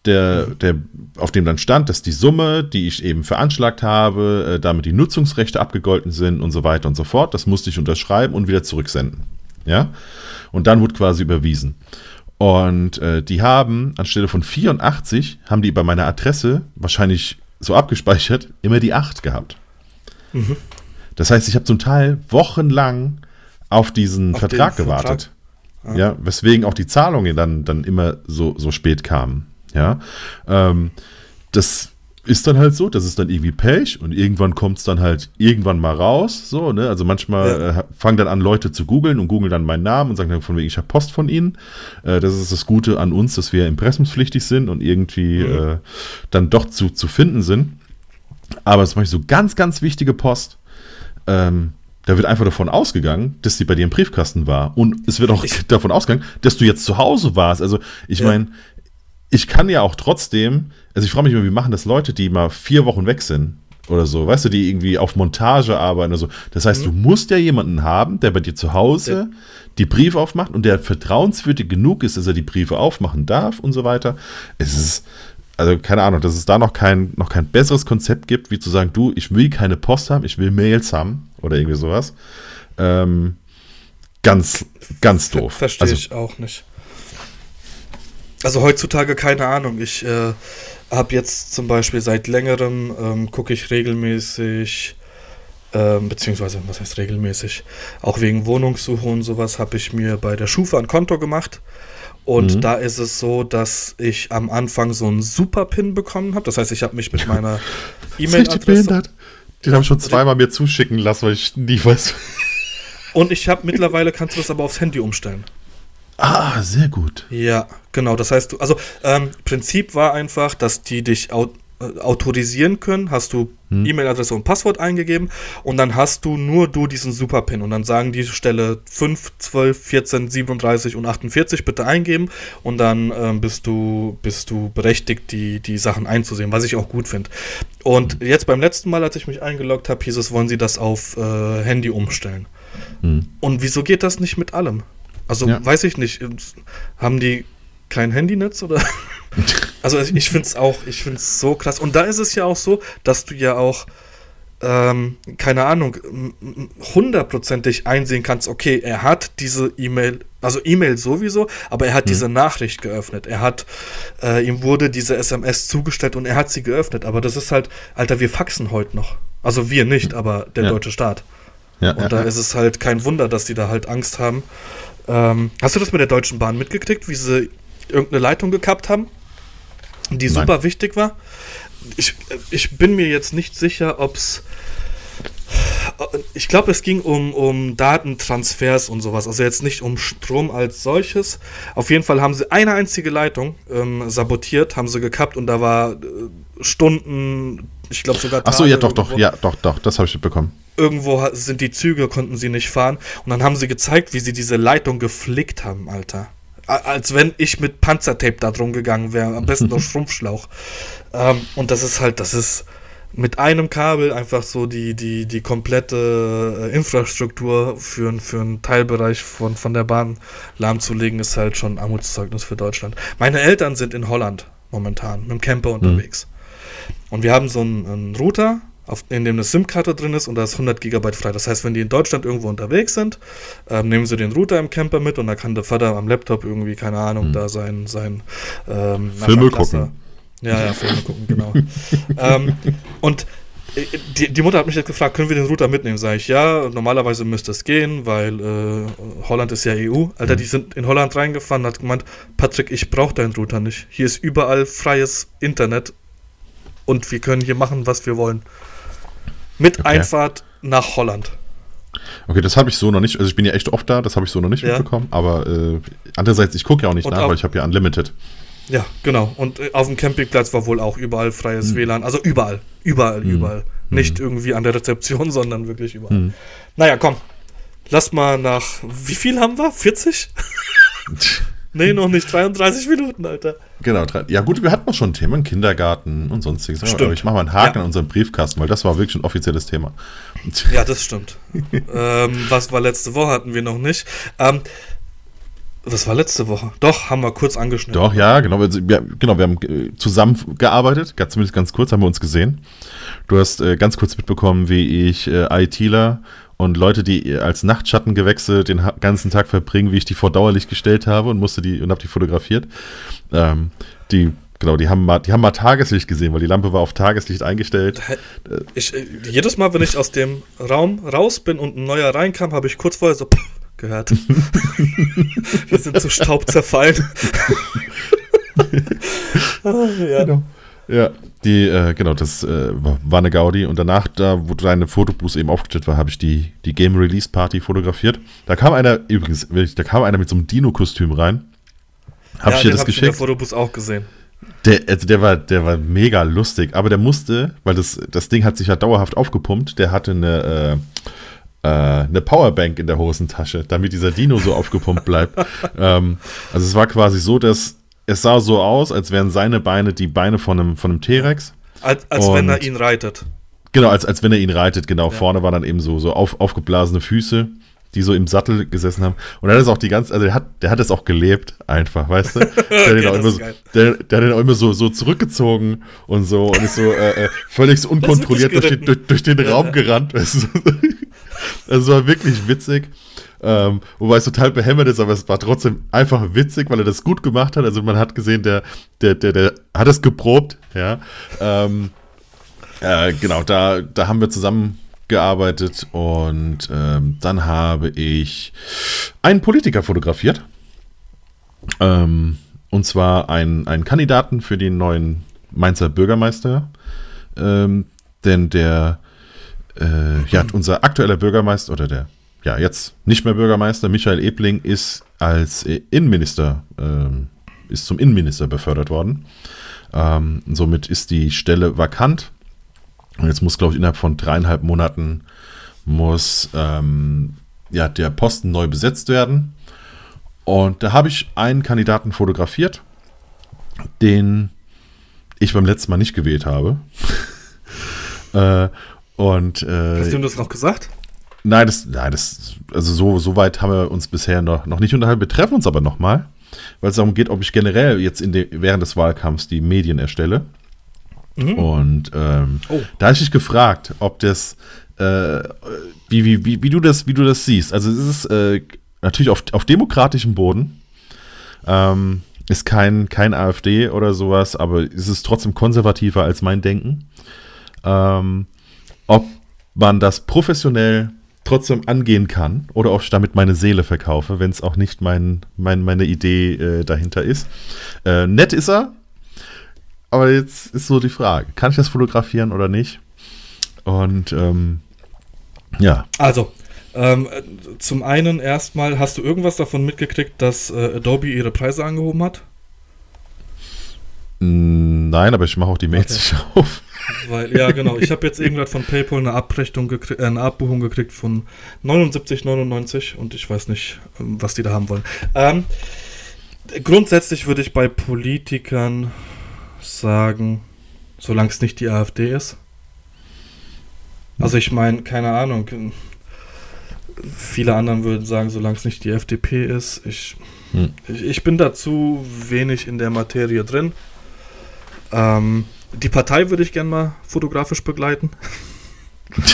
der, der, auf dem dann stand, dass die Summe, die ich eben veranschlagt habe, äh, damit die Nutzungsrechte abgegolten sind und so weiter und so fort, das musste ich unterschreiben und wieder zurücksenden. Ja? Und dann wurde quasi überwiesen. Und äh, die haben, anstelle von 84, haben die bei meiner Adresse wahrscheinlich so abgespeichert, immer die 8 gehabt. Mhm. Das heißt, ich habe zum Teil wochenlang auf diesen auf Vertrag gewartet. Vertrag? Ah. Ja, weswegen auch die Zahlungen dann, dann immer so, so spät kamen. Ja, ähm, das ist dann halt so, das ist dann irgendwie Pech und irgendwann kommt es dann halt irgendwann mal raus. So, ne? Also manchmal ja. äh, fangen dann an, Leute zu googeln und googeln dann meinen Namen und sagen dann von wegen, ich habe Post von ihnen. Äh, das ist das Gute an uns, dass wir impressumspflichtig sind und irgendwie mhm. äh, dann doch zu, zu finden sind. Aber zum Beispiel so ganz, ganz wichtige Post, ähm, da wird einfach davon ausgegangen, dass die bei dir im Briefkasten war. Und es wird auch ich davon ausgegangen, dass du jetzt zu Hause warst. Also ich ja. meine, ich kann ja auch trotzdem, also ich frage mich immer, wie machen das Leute, die mal vier Wochen weg sind oder so, weißt du, die irgendwie auf Montage arbeiten oder so. Das heißt, mhm. du musst ja jemanden haben, der bei dir zu Hause ja. die Briefe aufmacht und der vertrauenswürdig genug ist, dass er die Briefe aufmachen darf und so weiter. Es ist, also keine Ahnung, dass es da noch kein, noch kein besseres Konzept gibt, wie zu sagen, du, ich will keine Post haben, ich will Mails haben oder irgendwie sowas. Ähm, ganz, ganz doof. Verstehe also, ich auch nicht. Also heutzutage keine Ahnung. Ich äh, habe jetzt zum Beispiel seit längerem, ähm, gucke ich regelmäßig ähm, beziehungsweise, was heißt regelmäßig, auch wegen Wohnungssuche und sowas, habe ich mir bei der Schufa ein Konto gemacht. Und mhm. da ist es so, dass ich am Anfang so einen Super-Pin bekommen habe. Das heißt, ich habe mich mit meiner E-Mail-Adresse. Den habe ich schon zweimal mir zuschicken lassen, weil ich nie weiß. Und ich habe mittlerweile, kannst du das aber aufs Handy umstellen. Ah, sehr gut. Ja, genau. Das heißt, du, also ähm, Prinzip war einfach, dass die dich au äh, autorisieren können. Hast du hm. E-Mail-Adresse und Passwort eingegeben und dann hast du nur du diesen Superpin und dann sagen die Stelle 5, 12, 14, 37 und 48 bitte eingeben und dann ähm, bist du bist du berechtigt, die, die Sachen einzusehen, was ich auch gut finde. Und hm. jetzt beim letzten Mal, als ich mich eingeloggt habe, hieß es, wollen sie das auf äh, Handy umstellen. Hm. Und wieso geht das nicht mit allem? Also ja. weiß ich nicht. Haben die kein Handynetz oder? also ich finde es auch, ich finde es so krass. Und da ist es ja auch so, dass du ja auch, ähm, keine Ahnung, hundertprozentig einsehen kannst, okay, er hat diese E-Mail, also E-Mail sowieso, aber er hat mhm. diese Nachricht geöffnet. Er hat, äh, ihm wurde diese SMS zugestellt und er hat sie geöffnet. Aber das ist halt, Alter, wir faxen heute noch. Also wir nicht, aber der ja. deutsche Staat. Ja, und ja, da ist es halt kein Wunder, dass die da halt Angst haben. Ähm, hast du das mit der Deutschen Bahn mitgekriegt, wie sie irgendeine Leitung gekappt haben, die Nein. super wichtig war? Ich, ich bin mir jetzt nicht sicher, ob es. Ich glaube, es ging um, um Datentransfers und sowas. Also jetzt nicht um Strom als solches. Auf jeden Fall haben sie eine einzige Leitung ähm, sabotiert, haben sie gekappt und da war äh, Stunden, ich glaube sogar. Tage Ach so, ja, doch, doch, ja, doch, doch, das habe ich mitbekommen irgendwo sind die Züge, konnten sie nicht fahren. Und dann haben sie gezeigt, wie sie diese Leitung geflickt haben, Alter. Als wenn ich mit Panzertape da drum gegangen wäre, am besten noch Schrumpfschlauch. Ähm, und das ist halt, das ist mit einem Kabel einfach so die, die, die komplette äh, Infrastruktur für, für einen Teilbereich von, von der Bahn lahmzulegen, ist halt schon ein Armutszeugnis für Deutschland. Meine Eltern sind in Holland momentan mit dem Camper unterwegs. Mhm. Und wir haben so einen, einen Router, auf, in dem eine SIM-Karte drin ist und da ist 100 GB frei. Das heißt, wenn die in Deutschland irgendwo unterwegs sind, ähm, nehmen sie den Router im Camper mit und da kann der Vater am Laptop irgendwie, keine Ahnung, hm. da sein, sein ähm, Filme gucken. Ja, ja, Filme gucken, genau. ähm, und äh, die, die, Mutter hat mich jetzt gefragt, können wir den Router mitnehmen? Sag ich, ja, normalerweise müsste es gehen, weil äh, Holland ist ja EU. Alter, mhm. die sind in Holland reingefahren, hat gemeint, Patrick, ich brauche deinen Router nicht. Hier ist überall freies Internet und wir können hier machen, was wir wollen. Mit okay. Einfahrt nach Holland. Okay, das habe ich so noch nicht. Also ich bin ja echt oft da, das habe ich so noch nicht ja. mitbekommen. Aber äh, andererseits, ich gucke ja auch nicht und nach, weil ich habe ja Unlimited. Ja, genau. Und äh, auf dem Campingplatz war wohl auch überall freies hm. WLAN. Also überall. Überall, hm. überall. Hm. Nicht irgendwie an der Rezeption, sondern wirklich überall. Hm. Naja, komm. Lass mal nach. Wie viel haben wir? 40? Nee, noch nicht. 32 Minuten, Alter. Genau. Ja, gut, wir hatten noch schon Themen, Kindergarten und sonstiges. Stimmt. Aber ich mache mal einen Haken ja. in unserem Briefkasten, weil das war wirklich ein offizielles Thema. Ja, das stimmt. ähm, was war letzte Woche? Hatten wir noch nicht. Ähm, was war letzte Woche? Doch, haben wir kurz angeschnitten. Doch, ja, genau. Wir, genau, wir haben äh, zusammengearbeitet, zumindest ganz kurz haben wir uns gesehen. Du hast äh, ganz kurz mitbekommen, wie ich äh, ITler und Leute, die als Nachtschattengewächse den ganzen Tag verbringen, wie ich die vor Dauerlicht gestellt habe und musste die und habe die fotografiert. Ähm, die Genau, die haben, mal, die haben mal Tageslicht gesehen, weil die Lampe war auf Tageslicht eingestellt. Ich, äh, jedes Mal, wenn ich aus dem Raum raus bin und ein neuer reinkam, habe ich kurz vorher so gehört. Wir sind zu Staub zerfallen. ja. Genau. Ja, die, äh, genau, das äh, war eine Gaudi. Und danach, da wo deine Fotobooth eben aufgestellt war, habe ich die, die Game Release Party fotografiert. Da kam einer, übrigens, da kam einer mit so einem Dino-Kostüm rein. Habe ja, ich dir das hab geschickt? Ich in der Fotobooth auch gesehen. Der, also der war, der war mega lustig, aber der musste, weil das, das Ding hat sich ja dauerhaft aufgepumpt, der hatte eine, äh, äh, eine Powerbank in der Hosentasche, damit dieser Dino so aufgepumpt bleibt. ähm, also es war quasi so, dass es sah so aus, als wären seine Beine die Beine von einem, von einem T-Rex. Als, als wenn er ihn reitet. Genau, als, als wenn er ihn reitet, genau. Ja. Vorne waren dann eben so, so auf, aufgeblasene Füße, die so im Sattel gesessen haben. Und er hat es auch die ganze, also der hat, der hat es auch gelebt, einfach, weißt du? Der hat ihn auch immer, so, der, der hat ihn auch immer so, so zurückgezogen und so und ist so äh, äh völlig so unkontrolliert durch den, durch, durch den Raum gerannt. Weißt du? Es war wirklich witzig. Ähm, wobei es total behämmert ist, aber es war trotzdem einfach witzig, weil er das gut gemacht hat. Also man hat gesehen, der, der, der, der hat es geprobt, ja. Ähm, äh, genau, da, da haben wir zusammen gearbeitet und ähm, dann habe ich einen Politiker fotografiert. Ähm, und zwar einen, einen Kandidaten für den neuen Mainzer Bürgermeister. Ähm, denn der, äh, ja, unser aktueller Bürgermeister oder der, ja, jetzt nicht mehr Bürgermeister, Michael Ebling, ist als Innenminister, äh, ist zum Innenminister befördert worden. Ähm, somit ist die Stelle vakant. Und jetzt muss, glaube ich, innerhalb von dreieinhalb Monaten muss ähm, ja, der Posten neu besetzt werden. Und da habe ich einen Kandidaten fotografiert, den ich beim letzten Mal nicht gewählt habe. äh, und, äh, Hast du ihm das noch gesagt? Nein, das, nein, das, also so, so weit haben wir uns bisher noch, noch nicht unterhalten. Wir treffen uns aber nochmal, weil es darum geht, ob ich generell jetzt in de, während des Wahlkampfs die Medien erstelle. Mhm. Und ähm, oh. da habe ich dich gefragt, ob das, äh, wie, wie, wie, wie, du das, wie du das siehst. Also es ist äh, natürlich auf, auf demokratischem Boden. Ähm, ist kein, kein AfD oder sowas, aber es ist trotzdem konservativer als mein Denken. Ähm, ob man das professionell trotzdem angehen kann oder ob ich damit meine Seele verkaufe, wenn es auch nicht mein, mein, meine Idee äh, dahinter ist. Äh, nett ist er, aber jetzt ist so die Frage, kann ich das fotografieren oder nicht? Und ähm, ja. Also, ähm, zum einen erstmal, hast du irgendwas davon mitgekriegt, dass äh, Adobe ihre Preise angehoben hat? Nein, aber ich mache auch die Mails okay. nicht auf. Weil, ja, genau. Ich habe jetzt irgendwann von PayPal eine Abrechnung gekriegt, äh, eine Abbuchung gekriegt von 79,99 und ich weiß nicht, ähm, was die da haben wollen. Ähm, grundsätzlich würde ich bei Politikern sagen, solange es nicht die AfD ist. Also ich meine, keine Ahnung. Viele anderen würden sagen, solange es nicht die FDP ist. Ich, hm. ich, ich, bin dazu wenig in der Materie drin. Ähm, die Partei würde ich gerne mal fotografisch begleiten.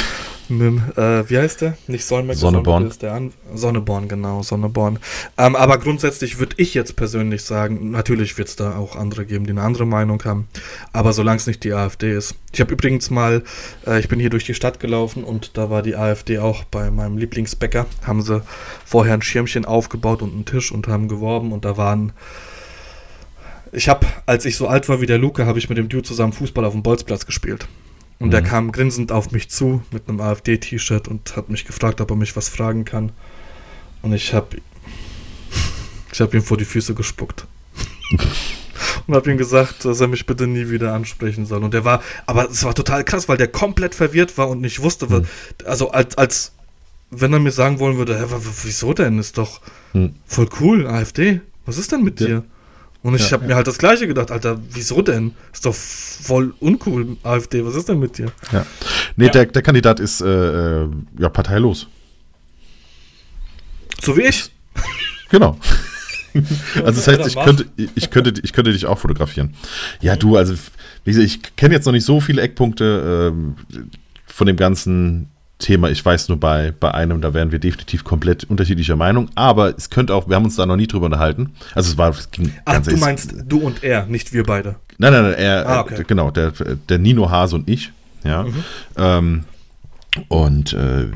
Mit, äh, wie heißt der? Nicht Solmecke, Sonneborn. An Sonneborn, genau, Sonneborn. Ähm, aber grundsätzlich würde ich jetzt persönlich sagen, natürlich wird es da auch andere geben, die eine andere Meinung haben. Aber solange es nicht die AfD ist. Ich habe übrigens mal, äh, ich bin hier durch die Stadt gelaufen und da war die AfD auch bei meinem Lieblingsbäcker. Haben sie vorher ein Schirmchen aufgebaut und einen Tisch und haben geworben und da waren ich habe, als ich so alt war wie der Luca, habe ich mit dem Dude zusammen Fußball auf dem Bolzplatz gespielt. Und mhm. der kam grinsend auf mich zu mit einem AfD-T-Shirt und hat mich gefragt, ob er mich was fragen kann. Und ich habe ich hab ihm vor die Füße gespuckt. und habe ihm gesagt, dass er mich bitte nie wieder ansprechen soll. Und der war, aber es war total krass, weil der komplett verwirrt war und nicht wusste, was, mhm. also als, als wenn er mir sagen wollen würde, hä, wieso denn? Ist doch mhm. voll cool, AfD. Was ist denn mit ja. dir? Und ich ja, habe ja. mir halt das Gleiche gedacht, Alter, wieso denn? Ist doch voll uncool, AfD, was ist denn mit dir? Ja. Nee, ja. Der, der Kandidat ist äh, äh ja parteilos. So wie ich. Genau. also das heißt, ich könnte, ich, könnte, ich könnte dich auch fotografieren. Ja, du, also wie gesagt, ich kenne jetzt noch nicht so viele Eckpunkte äh, von dem ganzen Thema. Ich weiß nur bei, bei einem, da wären wir definitiv komplett unterschiedlicher Meinung. Aber es könnte auch, wir haben uns da noch nie drüber unterhalten. Also es war, es ging Ach, ganz du meinst du und er, nicht wir beide. Nein, nein, nein, er, ah, okay. genau, der, der Nino Hase und ich. Ja. Mhm. Ähm, und äh,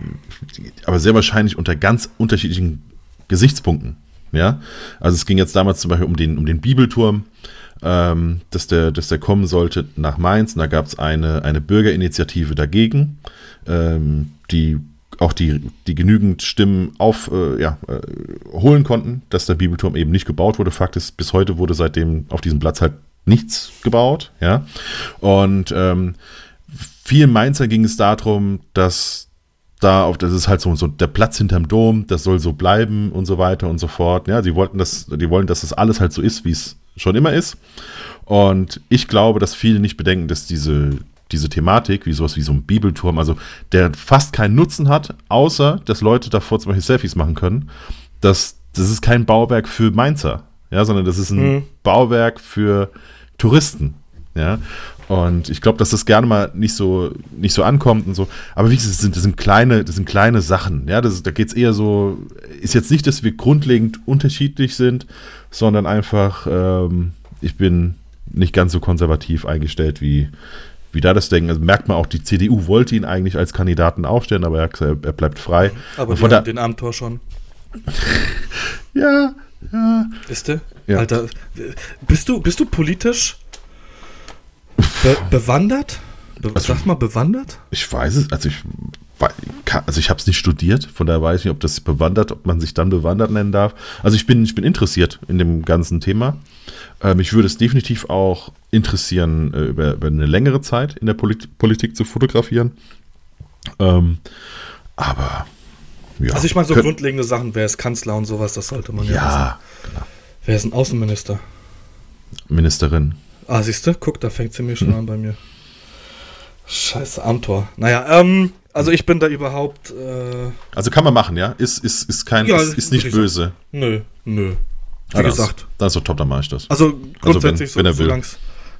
aber sehr wahrscheinlich unter ganz unterschiedlichen Gesichtspunkten. Ja. Also es ging jetzt damals zum Beispiel um den, um den Bibelturm. Ähm, dass, der, dass der kommen sollte nach Mainz. Und da gab es eine, eine Bürgerinitiative dagegen ähm, die auch die, die genügend Stimmen auf, äh, ja, äh, holen konnten, dass der Bibelturm eben nicht gebaut wurde. Fakt ist, bis heute wurde seitdem auf diesem Platz halt nichts gebaut. Ja? Und ähm, vielen Mainzer ging es darum, dass da auf, das ist halt so, so der Platz hinterm Dom, das soll so bleiben und so weiter und so fort. Ja, sie wollten das, die wollen, dass das alles halt so ist, wie es schon immer ist. Und ich glaube, dass viele nicht bedenken, dass diese, diese Thematik, wie sowas wie so ein Bibelturm, also der fast keinen Nutzen hat, außer dass Leute davor zum Beispiel Selfies machen können. Das, das ist kein Bauwerk für Mainzer, ja, sondern das ist ein mhm. Bauwerk für Touristen. Ja, und ich glaube, dass das gerne mal nicht so, nicht so ankommt und so. Aber wie gesagt, das sind, das sind kleine, das sind kleine Sachen. Ja, das, da geht es eher so, ist jetzt nicht, dass wir grundlegend unterschiedlich sind, sondern einfach, ähm, ich bin nicht ganz so konservativ eingestellt wie, wie da das Denken also merkt man auch, die CDU wollte ihn eigentlich als Kandidaten aufstellen, aber er, er bleibt frei. Aber von der, den Amtor schon. ja, ja. Ist der? Ja. Alter, bist du, bist du politisch be bewandert? Be also, sag mal, bewandert? Ich weiß es, also ich also ich habe es nicht studiert, von daher weiß ich nicht, ob das bewandert, ob man sich dann bewandert nennen darf. Also ich bin, ich bin interessiert in dem ganzen Thema. Äh, mich würde es definitiv auch interessieren, äh, über, über, eine längere Zeit in der Polit Politik zu fotografieren. Ähm, aber ja. Also ich meine, so Kön grundlegende Sachen, wer ist Kanzler und sowas, das sollte man ja, ja wissen. Genau. Wer ist ein Außenminister? Ministerin. Ah, siehst du? Guck, da fängt sie mir schon hm. an bei mir. Scheiße, Amtor. Naja, ähm, also ich bin da überhaupt. Äh also kann man machen, ja? Ist, ist, ist kein, ja, ist, ist nicht böse. Nö, nö. Wie ah, gesagt. Das, ist so top, dann mache ich das. Also grundsätzlich also wenn, wenn so, solange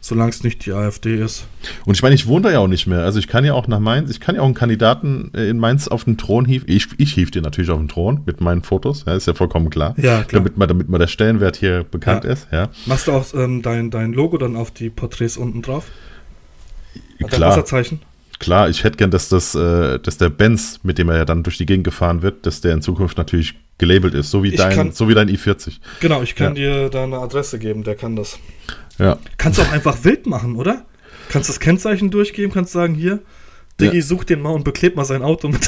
solange es nicht die AfD ist. Und ich meine, ich wohne da ja auch nicht mehr. Also ich kann ja auch nach Mainz, ich kann ja auch einen Kandidaten äh, in Mainz auf den Thron hieven. Ich, ich hief dir natürlich auf den Thron mit meinen Fotos, ja, ist ja vollkommen klar. Ja, klar. Damit, mal, damit mal der Stellenwert hier bekannt ja. ist. Ja. Machst du auch ähm, dein, dein Logo dann auf die Porträts unten drauf? Hat klar. Wasserzeichen? Klar, ich hätte gern, dass, das, äh, dass der Benz, mit dem er ja dann durch die Gegend gefahren wird, dass der in Zukunft natürlich gelabelt ist, so wie, dein, kann, so wie dein i40. Genau, ich kann ja. dir deine Adresse geben, der kann das. Ja. Kannst du auch einfach wild machen, oder? Kannst das Kennzeichen durchgeben, kannst sagen, hier, Diggi, ja. such den mal und beklebt mal sein Auto mit.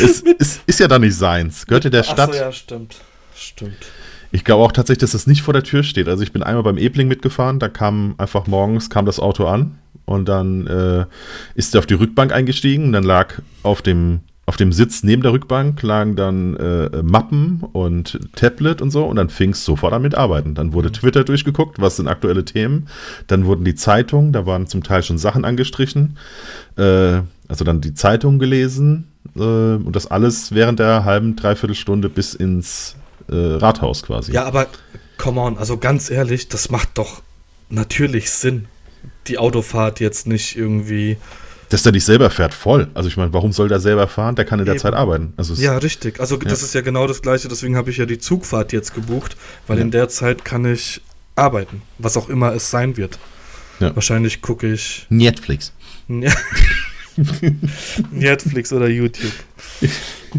es, ist, ist ja dann nicht seins, gehört ja der Stadt. Ach so, ja, stimmt. Stimmt. Ich glaube auch tatsächlich, dass das nicht vor der Tür steht. Also ich bin einmal beim Ebling mitgefahren, da kam einfach morgens kam das Auto an und dann äh, ist er auf die Rückbank eingestiegen. Dann lag auf dem, auf dem Sitz neben der Rückbank lagen dann äh, Mappen und Tablet und so und dann fing es sofort an mit Arbeiten. Dann wurde mhm. Twitter durchgeguckt, was sind aktuelle Themen. Dann wurden die Zeitungen, da waren zum Teil schon Sachen angestrichen. Äh, also dann die Zeitungen gelesen äh, und das alles während der halben, dreiviertel Stunde bis ins äh, Rathaus quasi. Ja, aber come on, also ganz ehrlich, das macht doch natürlich Sinn die Autofahrt jetzt nicht irgendwie. Dass der nicht selber fährt, voll. Also ich meine, warum soll der selber fahren? Der kann in der Eben. Zeit arbeiten. Also ja, richtig. Also ja. das ist ja genau das Gleiche. Deswegen habe ich ja die Zugfahrt jetzt gebucht, weil ja. in der Zeit kann ich arbeiten, was auch immer es sein wird. Ja. Wahrscheinlich gucke ich Netflix. Netflix oder YouTube.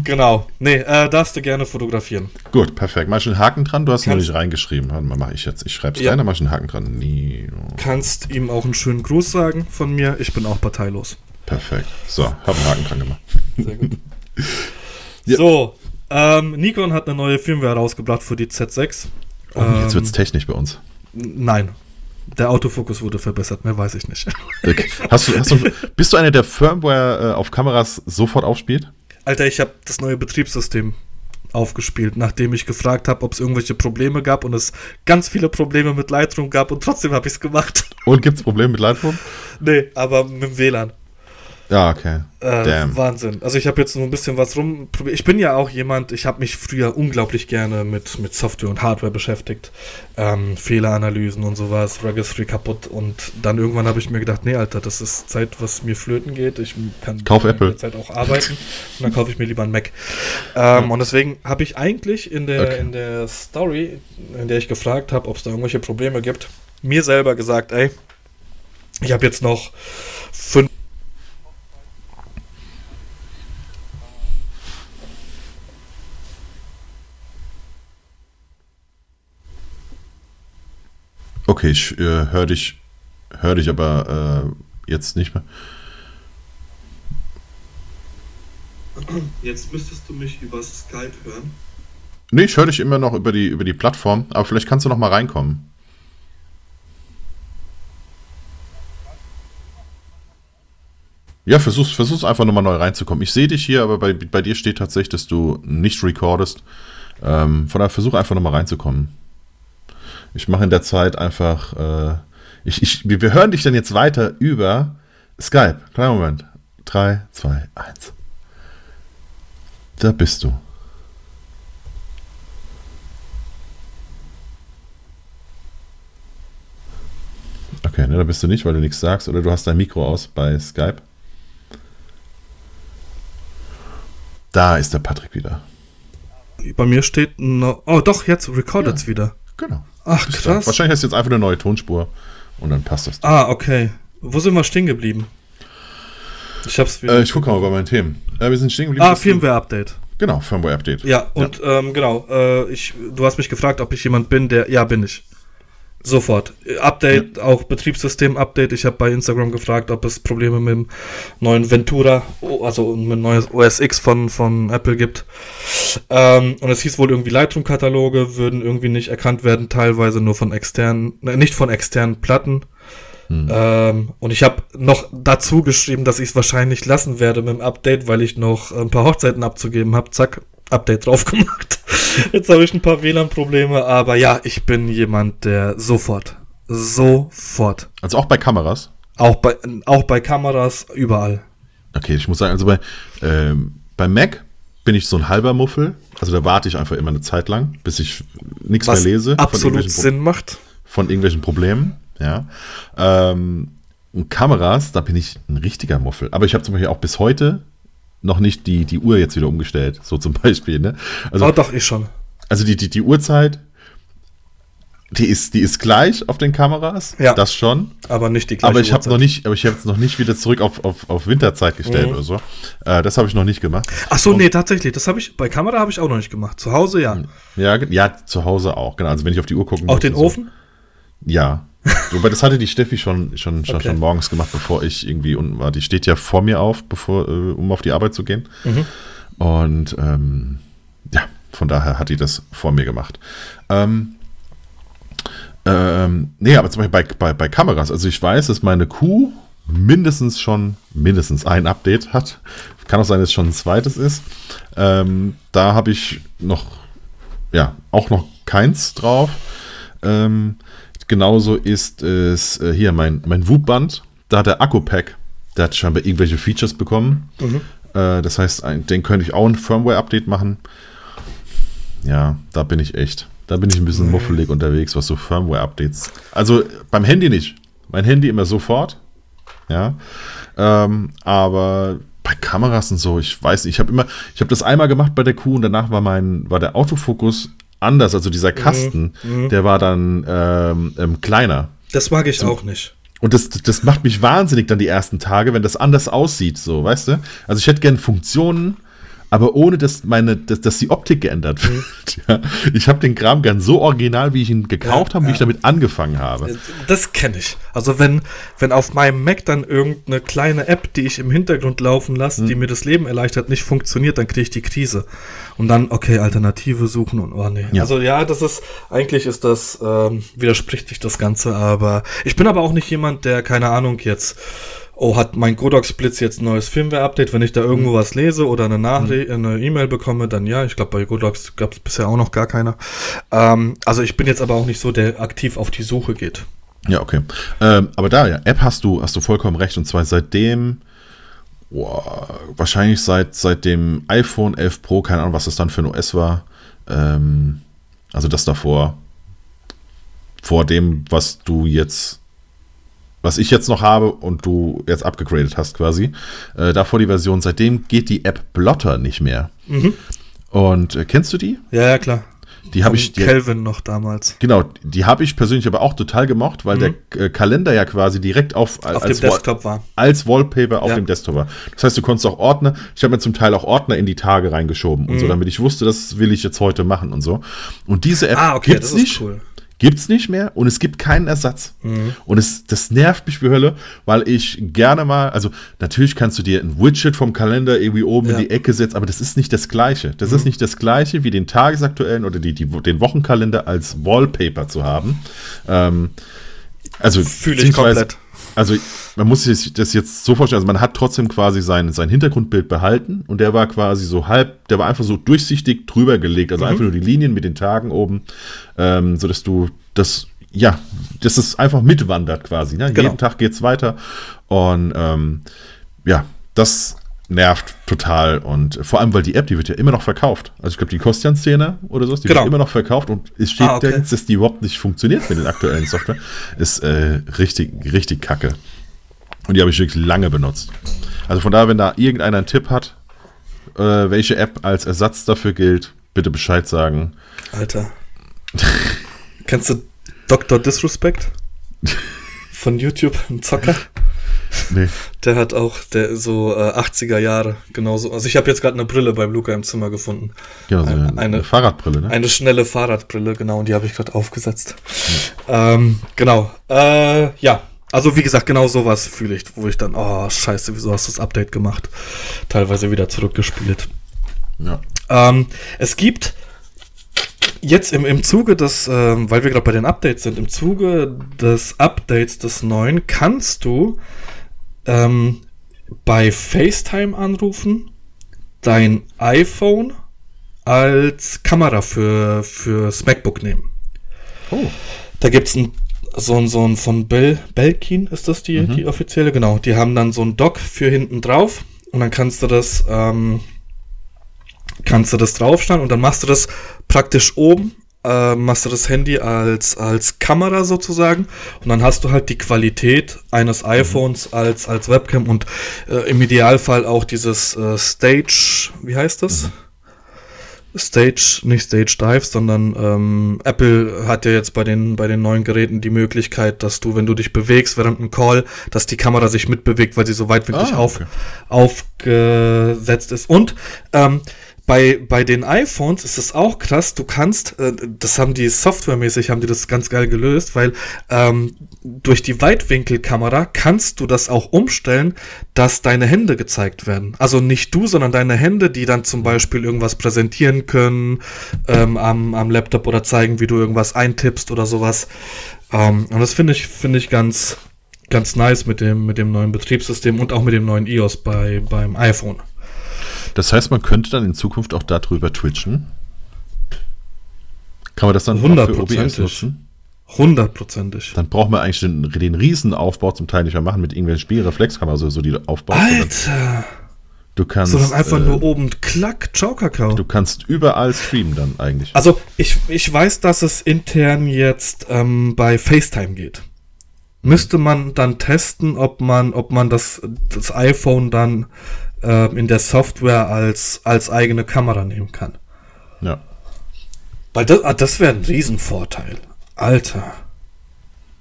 Genau. Nee, äh, darfst du gerne fotografieren. Gut, perfekt. Mach ich einen Haken dran? Du hast Kannst, noch nicht reingeschrieben. Warte mal, mach ich jetzt. Ich schreibe es ja. rein, dann mach ich einen Haken dran. Nino. Kannst ihm auch einen schönen Gruß sagen von mir. Ich bin auch parteilos. Perfekt. So, hab einen Haken dran gemacht. Sehr gut. ja. So, ähm, Nikon hat eine neue Firmware rausgebracht für die Z6. Oh, ähm, jetzt wird's technisch bei uns. Nein, der Autofokus wurde verbessert, mehr weiß ich nicht. Okay. Hast du, hast du, bist du einer, der Firmware äh, auf Kameras sofort aufspielt? Alter, ich habe das neue Betriebssystem aufgespielt, nachdem ich gefragt habe, ob es irgendwelche Probleme gab und es ganz viele Probleme mit Lightroom gab und trotzdem habe ich es gemacht. Und gibt es Probleme mit Lightroom? nee, aber mit dem WLAN. Ja, okay. Äh, Wahnsinn. Also ich habe jetzt nur ein bisschen was rumprobiert. Ich bin ja auch jemand, ich habe mich früher unglaublich gerne mit, mit Software und Hardware beschäftigt. Ähm, Fehleranalysen und sowas, Registry kaputt. Und dann irgendwann habe ich mir gedacht, nee, Alter, das ist Zeit, was mir flöten geht. Ich kann Kauf der Zeit auch arbeiten. und dann kaufe ich mir lieber einen Mac. Ähm. Und deswegen habe ich eigentlich in der, okay. in der Story, in der ich gefragt habe, ob es da irgendwelche Probleme gibt, mir selber gesagt, ey, ich habe jetzt noch fünf Okay, ich äh, höre dich, hör dich aber äh, jetzt nicht mehr. Jetzt müsstest du mich über Skype hören. Nee, ich höre dich immer noch über die, über die Plattform, aber vielleicht kannst du noch mal reinkommen. Ja, versuch's, versuch's einfach nochmal neu reinzukommen. Ich sehe dich hier, aber bei, bei dir steht tatsächlich, dass du nicht recordest. Ähm, von daher versuch einfach nochmal reinzukommen. Ich mache in der Zeit einfach. Äh, ich, ich, wir hören dich dann jetzt weiter über Skype. Kleiner Moment. 3, 2, 1. Da bist du. Okay, ne, da bist du nicht, weil du nichts sagst oder du hast dein Mikro aus bei Skype. Da ist der Patrick wieder. Bei mir steht noch. Oh, doch, jetzt recordet es ja, wieder. Genau. Ach, krass. Wahrscheinlich hast du jetzt einfach eine neue Tonspur und dann passt das. Dann. Ah, okay. Wo sind wir stehen geblieben? Ich hab's wieder. Äh, ich gucke mal bei meinen Themen. Äh, wir sind stehen geblieben. Ah, Firmware-Update. Genau, Firmware-Update. Ja, und ja. Ähm, genau, äh, ich, du hast mich gefragt, ob ich jemand bin, der. Ja, bin ich. Sofort. Update, ja. auch Betriebssystem-Update. Ich habe bei Instagram gefragt, ob es Probleme mit dem neuen Ventura, also mit dem neuen OS X von, von Apple gibt. Ähm, und es hieß wohl irgendwie Lightroom-Kataloge würden irgendwie nicht erkannt werden, teilweise nur von externen, äh, nicht von externen Platten. Hm. Ähm, und ich habe noch dazu geschrieben, dass ich es wahrscheinlich lassen werde mit dem Update, weil ich noch ein paar Hochzeiten abzugeben habe. Zack, Update drauf gemacht. Jetzt habe ich ein paar WLAN-Probleme, aber ja, ich bin jemand, der sofort, sofort. Also auch bei Kameras? Auch bei, auch bei Kameras, überall. Okay, ich muss sagen, also bei, ähm, bei Mac bin ich so ein halber Muffel. Also da warte ich einfach immer eine Zeit lang, bis ich nichts mehr lese. Absolut Sinn macht. Von irgendwelchen Problemen, ja. Ähm, und Kameras, da bin ich ein richtiger Muffel. Aber ich habe zum Beispiel auch bis heute noch nicht die, die Uhr jetzt wieder umgestellt, so zum Beispiel. Ne? Also, oh, doch, ich schon. Also die, die, die Uhrzeit, die ist, die ist gleich auf den Kameras, ja. das schon. Aber nicht die gleiche Aber ich habe noch nicht, aber ich habe es noch nicht wieder zurück auf, auf, auf Winterzeit gestellt mhm. oder so. Äh, das habe ich noch nicht gemacht. Ach so, Und, nee, tatsächlich. Das habe ich bei Kamera habe ich auch noch nicht gemacht. Zu Hause ja. Ja, ja, zu Hause auch. Genau. Also wenn ich auf die Uhr gucken Auch den Ofen? Ja. Wobei, das hatte die Steffi schon, schon, schon, okay. schon morgens gemacht, bevor ich irgendwie unten war. Die steht ja vor mir auf, bevor, äh, um auf die Arbeit zu gehen. Mhm. Und ähm, ja, von daher hat die das vor mir gemacht. Ähm, ähm, nee, aber zum Beispiel bei, bei, bei Kameras. Also ich weiß, dass meine Kuh mindestens schon mindestens ein Update hat. Kann auch sein, dass es schon ein zweites ist. Ähm, da habe ich noch, ja, auch noch keins drauf. Ähm, Genauso ist es äh, hier mein, mein Whoop-Band. Da hat der Akku-Pack, der hat scheinbar irgendwelche Features bekommen. Mhm. Äh, das heißt, ein, den könnte ich auch ein Firmware-Update machen. Ja, da bin ich echt. Da bin ich ein bisschen muffelig unterwegs, was so Firmware-Updates. Also beim Handy nicht. Mein Handy immer sofort. Ja. Ähm, aber bei Kameras und so, ich weiß nicht, ich habe immer, ich habe das einmal gemacht bei der Kuh und danach war mein, war der Autofokus anders. Also dieser Kasten, mhm. mhm. der war dann ähm, ähm, kleiner. Das mag ich auch nicht. Und das, das macht mich wahnsinnig dann die ersten Tage, wenn das anders aussieht, so, weißt du? Also ich hätte gerne Funktionen, aber ohne dass meine, dass, dass die Optik geändert wird. Mhm. Ja, ich habe den Kram gern so original, wie ich ihn gekauft ja, habe, wie ja. ich damit angefangen habe. Das kenne ich. Also wenn, wenn auf meinem Mac dann irgendeine kleine App, die ich im Hintergrund laufen lasse, mhm. die mir das Leben erleichtert, nicht funktioniert, dann kriege ich die Krise. Und dann, okay, Alternative suchen und oh nee. Also ja, das ist, eigentlich ist das, ähm, widerspricht sich das Ganze, aber ich bin aber auch nicht jemand, der, keine Ahnung, jetzt oh, hat mein Godox Blitz jetzt ein neues Firmware-Update? Wenn ich da irgendwo mhm. was lese oder eine Nachricht, mhm. eine E-Mail bekomme, dann ja. Ich glaube, bei Godox gab es bisher auch noch gar keiner. Ähm, also ich bin jetzt aber auch nicht so, der aktiv auf die Suche geht. Ja, okay. Ähm, aber da, ja, App hast du, hast du vollkommen recht. Und zwar seitdem, oh, wahrscheinlich seit, seit dem iPhone 11 Pro, keine Ahnung, was das dann für ein OS war. Ähm, also das davor, vor dem, was du jetzt was ich jetzt noch habe und du jetzt abgegradet hast quasi, äh, davor die Version, seitdem geht die App Blotter nicht mehr. Mhm. Und äh, kennst du die? Ja, ja, klar. Die habe ich. Kelvin noch damals. Genau, die habe ich persönlich aber auch total gemocht, weil mhm. der äh, Kalender ja quasi direkt auf, auf als, dem Desktop war. Als Wallpaper auf ja. dem Desktop war. Das heißt, du konntest auch Ordner, ich habe mir zum Teil auch Ordner in die Tage reingeschoben mhm. und so, mhm. damit ich wusste, das will ich jetzt heute machen und so. Und diese App ah, okay, gibt's nicht. Cool. Gibt es nicht mehr und es gibt keinen Ersatz. Mhm. Und es, das nervt mich für Hölle, weil ich gerne mal, also natürlich kannst du dir ein Widget vom Kalender irgendwie oben ja. in die Ecke setzen, aber das ist nicht das Gleiche. Das mhm. ist nicht das Gleiche wie den tagesaktuellen oder die, die, den Wochenkalender als Wallpaper zu haben. Ähm, also fühle ich komplett also man muss sich das jetzt so vorstellen, also man hat trotzdem quasi sein, sein Hintergrundbild behalten und der war quasi so halb, der war einfach so durchsichtig drüber gelegt, also mhm. einfach nur die Linien mit den Tagen oben, ähm, sodass du das, ja, dass es einfach mitwandert quasi. Ne? Genau. Jeden Tag geht es weiter und ähm, ja, das nervt total und vor allem, weil die App, die wird ja immer noch verkauft. Also ich glaube, die 10 oder so, die genau. wird immer noch verkauft und es steht, ah, okay. jetzt, dass die überhaupt nicht funktioniert mit den aktuellen Software. Ist äh, richtig, richtig kacke. Und die habe ich wirklich lange benutzt. Also von daher, wenn da irgendeiner einen Tipp hat, äh, welche App als Ersatz dafür gilt, bitte Bescheid sagen. Alter. Kennst du Dr. Disrespect? Von YouTube, ein Zocker? Nee. Der hat auch der so äh, 80er Jahre genauso. Also ich habe jetzt gerade eine Brille beim Luca im Zimmer gefunden. Genau, so eine, eine, eine, Fahrradbrille, ne? Eine schnelle Fahrradbrille, genau, und die habe ich gerade aufgesetzt. Ja. Ähm, genau. Äh, ja, also wie gesagt, genau sowas fühle ich, wo ich dann, oh scheiße, wieso hast du das Update gemacht? Teilweise wieder zurückgespielt. Ja. Ähm, es gibt jetzt im, im Zuge des, ähm, weil wir gerade bei den Updates sind, im Zuge des Updates des neuen kannst du ähm, bei FaceTime anrufen, dein iPhone als Kamera für fürs MacBook nehmen. Oh. Da gibt es ein so ein, so ein von Bel Belkin ist das die, mhm. die offizielle, genau. Die haben dann so ein Dock für hinten drauf und dann kannst du das, ähm, kannst du das draufstellen und dann machst du das praktisch oben, äh, machst du das Handy als, als Kamera sozusagen und dann hast du halt die Qualität eines mhm. iPhones als, als Webcam und äh, im Idealfall auch dieses äh, Stage, wie heißt das? Mhm. Stage, nicht Stage Dive, sondern ähm, Apple hat ja jetzt bei den, bei den neuen Geräten die Möglichkeit, dass du, wenn du dich bewegst während einem Call, dass die Kamera sich mitbewegt, weil sie so weitwinklig ah, okay. auf, aufgesetzt ist. Und ähm, bei, bei den iPhones ist es auch krass, du kannst, äh, das haben die softwaremäßig, haben die das ganz geil gelöst, weil ähm, durch die Weitwinkelkamera kannst du das auch umstellen, dass deine Hände gezeigt werden. Also nicht du, sondern deine Hände, die dann zum Beispiel irgendwas präsentieren können ähm, am, am Laptop oder zeigen, wie du irgendwas eintippst oder sowas. Ähm, und das finde ich, finde ich ganz, ganz nice mit dem, mit dem neuen Betriebssystem und auch mit dem neuen iOS bei, beim iPhone. Das heißt, man könnte dann in Zukunft auch darüber twitchen. Kann man das dann für OBS nutzen? Hundertprozentig. Dann braucht man eigentlich den, den Riesenaufbau zum Teil nicht mehr machen mit irgendwelchen Spielreflexkameras oder so, die du aufbaust. Alter! Du kannst. Sondern einfach äh, nur oben klack, ciao, Kakao. Du kannst überall streamen dann eigentlich. Also, ich, ich weiß, dass es intern jetzt ähm, bei FaceTime geht. Müsste man dann testen, ob man, ob man das, das iPhone dann äh, in der Software als, als eigene Kamera nehmen kann. Ja. Weil das, ah, das wäre ein Riesenvorteil. Alter.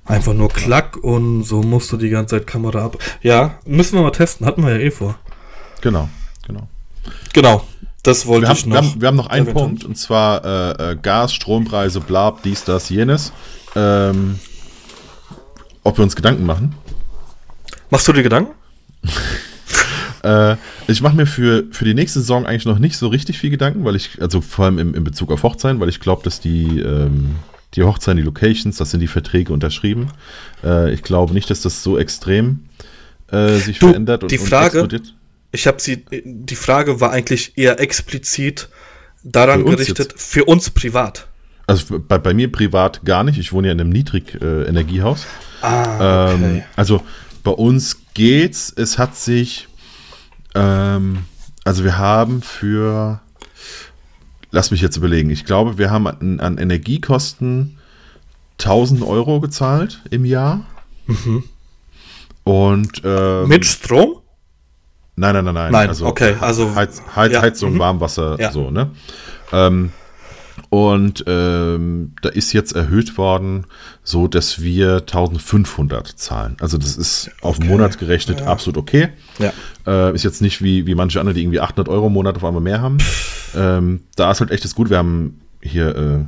Einfach nur Klack und so musst du die ganze Zeit Kamera ab. Ja, müssen wir mal testen. Hatten wir ja eh vor. Genau, genau. Genau, das wollte wir ich haben, noch. Wir haben, wir haben noch einen Punkt und zwar äh, äh, Gas, Strompreise, bla, dies, das, jenes. Ähm, ob wir uns Gedanken machen? Machst du dir Gedanken? Äh, ich mache mir für, für die nächste Saison eigentlich noch nicht so richtig viel Gedanken, weil ich, also vor allem im, in Bezug auf Hochzeiten, weil ich glaube, dass die, ähm, die Hochzeiten, die Locations, das sind die Verträge unterschrieben. Äh, ich glaube nicht, dass das so extrem äh, sich du, verändert und, die Frage, und ich habe sie, die Frage war eigentlich eher explizit daran für gerichtet, jetzt. für uns privat. Also bei, bei mir privat gar nicht. Ich wohne ja in einem Niedrig-Energiehaus. Äh, ah, okay. Ähm, also bei uns geht's. Es hat sich ähm, also wir haben für, lass mich jetzt überlegen, ich glaube, wir haben an, an Energiekosten 1000 Euro gezahlt im Jahr. Mhm. Und ähm, mit Strom? Nein, nein, nein, nein. Nein, also okay, also Heiz, Heiz, ja. Heizung, mhm. Warmwasser, ja. so, ne? Ähm, und ähm, da ist jetzt erhöht worden, so dass wir 1500 zahlen. Also das ist okay. auf den Monat gerechnet ja. absolut okay. Ja. Äh, ist jetzt nicht wie, wie manche andere, die irgendwie 800 Euro im Monat auf einmal mehr haben. Ähm, da ist halt echt das gut. Wir haben hier, äh,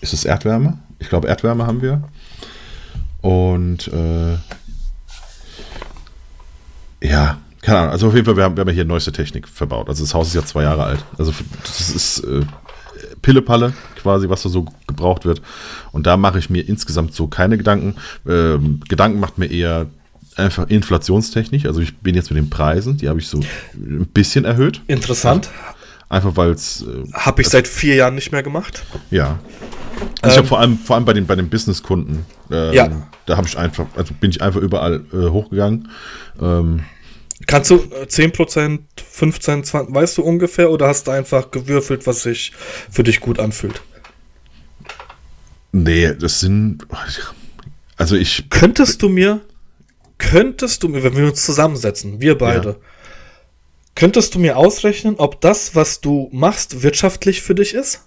ist es Erdwärme? Ich glaube Erdwärme haben wir. Und äh, ja, keine Ahnung. Also auf jeden Fall, wir haben, wir haben hier neueste Technik verbaut. Also das Haus ist ja zwei Jahre alt. Also das ist äh, Pillepalle quasi, was da so gebraucht wird. Und da mache ich mir insgesamt so keine Gedanken. Ähm, Gedanken macht mir eher einfach inflationstechnisch. Also ich bin jetzt mit den Preisen, die habe ich so ein bisschen erhöht. Interessant. Einfach weil es. Äh, habe ich seit vier Jahren nicht mehr gemacht. Ja. Also ähm, ich habe vor allem, vor allem bei den, bei den Businesskunden, ähm, ja. da habe ich einfach, also bin ich einfach überall äh, hochgegangen. Ähm, Kannst du 10%, 15, 20, weißt du ungefähr, oder hast du einfach gewürfelt, was sich für dich gut anfühlt? Nee, das sind. Also ich. Könntest du mir, könntest du mir, wenn wir uns zusammensetzen, wir beide, ja. könntest du mir ausrechnen, ob das, was du machst, wirtschaftlich für dich ist?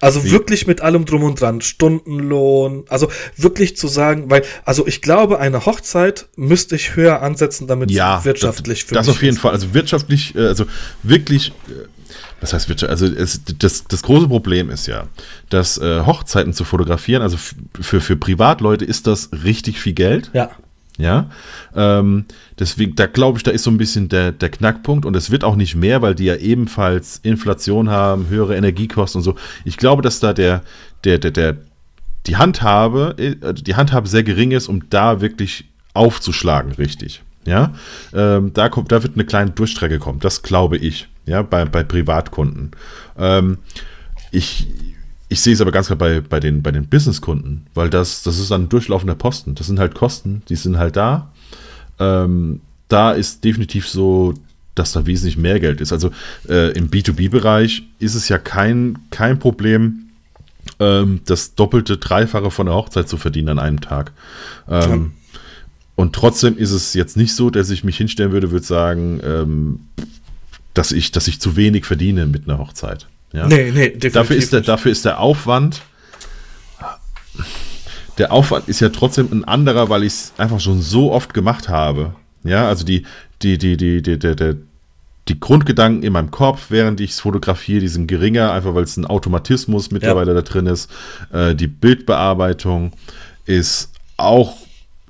Also Wie? wirklich mit allem drum und dran, Stundenlohn, also wirklich zu sagen, weil, also ich glaube, eine Hochzeit müsste ich höher ansetzen, damit Ja, es wirtschaftlich das, das auf jeden Fall. Also wirtschaftlich, äh, also wirklich, äh, was heißt Wirtschaft? Also es, das, das große Problem ist ja, dass äh, Hochzeiten zu fotografieren, also für, für Privatleute ist das richtig viel Geld. Ja, Ja, ähm, deswegen, da glaube ich, da ist so ein bisschen der, der Knackpunkt und es wird auch nicht mehr, weil die ja ebenfalls Inflation haben, höhere Energiekosten und so. Ich glaube, dass da der, der, der, der, die Handhabe, äh, die Handhabe sehr gering ist, um da wirklich aufzuschlagen, richtig. Ja, ähm, da kommt, da wird eine kleine Durchstrecke kommen, das glaube ich, ja, bei, bei Privatkunden. Ähm, ich, ich sehe es aber ganz klar bei, bei den, bei den Businesskunden, weil das, das ist ein durchlaufender Posten. Das sind halt Kosten, die sind halt da. Ähm, da ist definitiv so, dass da wesentlich mehr Geld ist. Also äh, im B2B-Bereich ist es ja kein, kein Problem, ähm, das doppelte, dreifache von der Hochzeit zu verdienen an einem Tag. Ähm, Und trotzdem ist es jetzt nicht so, dass ich mich hinstellen würde, würde sagen, ähm, dass, ich, dass ich zu wenig verdiene mit einer Hochzeit. Ja? nee, nee, definitiv. Dafür ist, der, dafür ist der Aufwand. Der Aufwand ist ja trotzdem ein anderer, weil ich es einfach schon so oft gemacht habe. Ja, also die, die, die, die, die, die, die, die Grundgedanken in meinem Kopf, während ich es fotografiere, die sind geringer, einfach weil es ein Automatismus mittlerweile da drin ist. Äh, die Bildbearbeitung ist auch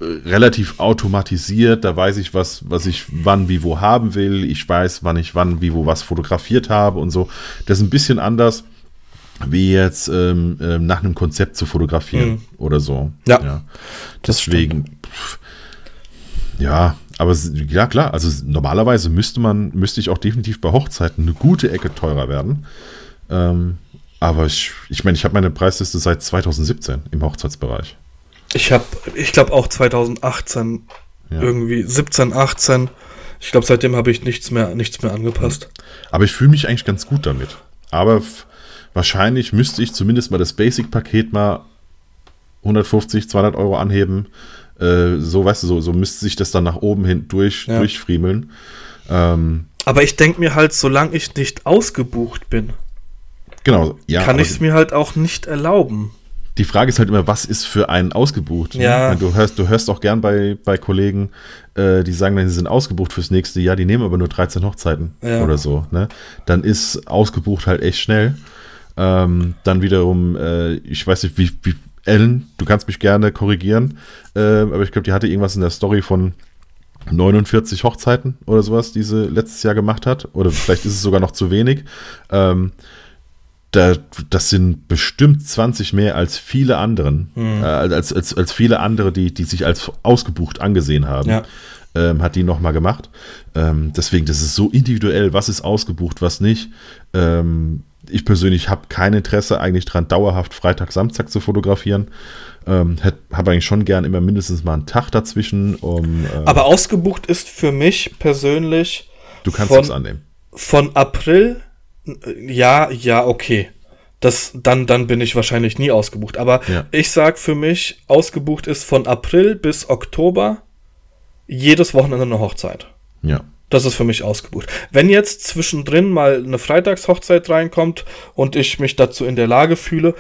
relativ automatisiert. Da weiß ich, was, was ich wann, wie, wo haben will. Ich weiß, wann ich wann, wie, wo was fotografiert habe und so. Das ist ein bisschen anders, wie jetzt ähm, ähm, nach einem Konzept zu fotografieren Mhm. oder so. Ja, das Deswegen, pff, ja, aber ja klar, also normalerweise müsste man, müsste ich auch definitiv bei Hochzeiten eine gute Ecke teurer werden. Ähm, aber ich, ich meine, ich habe meine Preisliste seit 2017 im Hochzeitsbereich. Ich habe, ich glaube auch 2018 Ja. irgendwie 17, 18. Ich glaube, seitdem habe ich nichts mehr, nichts mehr angepasst. Aber ich fühle mich eigentlich ganz gut damit. Aber wahrscheinlich müsste ich zumindest mal das Basic-Paket mal 150, 200 Euro anheben. Äh, so, weißt du, so, so müsste sich das dann nach oben hin durch, Ja. durchfriemeln. Ähm, Aber ich denke mir halt, solange ich nicht ausgebucht bin, genau, ja. kann ich es mir halt auch nicht erlauben. Die Frage ist halt immer, was ist für einen ausgebucht? ne? Ja. Du hörst, du hörst auch gern bei, bei Kollegen, äh, die sagen, dann, sie sind ausgebucht fürs nächste Jahr, die nehmen aber nur 13 Hochzeiten Ja. oder so. Ne? Dann ist ausgebucht halt echt schnell. Ähm, dann wiederum, äh, ich weiß nicht, wie, wie Ellen, du kannst mich gerne korrigieren, äh, aber ich glaube, die hatte irgendwas in der Story von 49 Hochzeiten oder sowas, die sie letztes Jahr gemacht hat. Oder vielleicht ist es sogar noch zu wenig. Ähm, da, das sind bestimmt 20 mehr als viele anderen, Hm. äh, als, als, als viele andere, die, die sich als ausgebucht angesehen haben. Ja. Ähm, hat die nochmal gemacht. Ähm, deswegen, das ist so individuell, was ist ausgebucht, was nicht. Ähm, ich persönlich habe kein Interesse eigentlich dran, dauerhaft Freitag, Samstag zu fotografieren. Ähm, habe eigentlich schon gern immer mindestens mal einen Tag dazwischen, um. Äh, Aber ausgebucht ist für mich persönlich du kannst von- annehmen. von April, ja, ja, okay. Das, dann, dann bin ich wahrscheinlich nie ausgebucht. Aber Ja. ich sag für mich, ausgebucht ist von April bis Oktober jedes Wochenende eine Hochzeit. Ja. Das ist für mich ausgebucht. Wenn jetzt zwischendrin mal eine Freitagshochzeit reinkommt und ich mich dazu in der Lage fühle,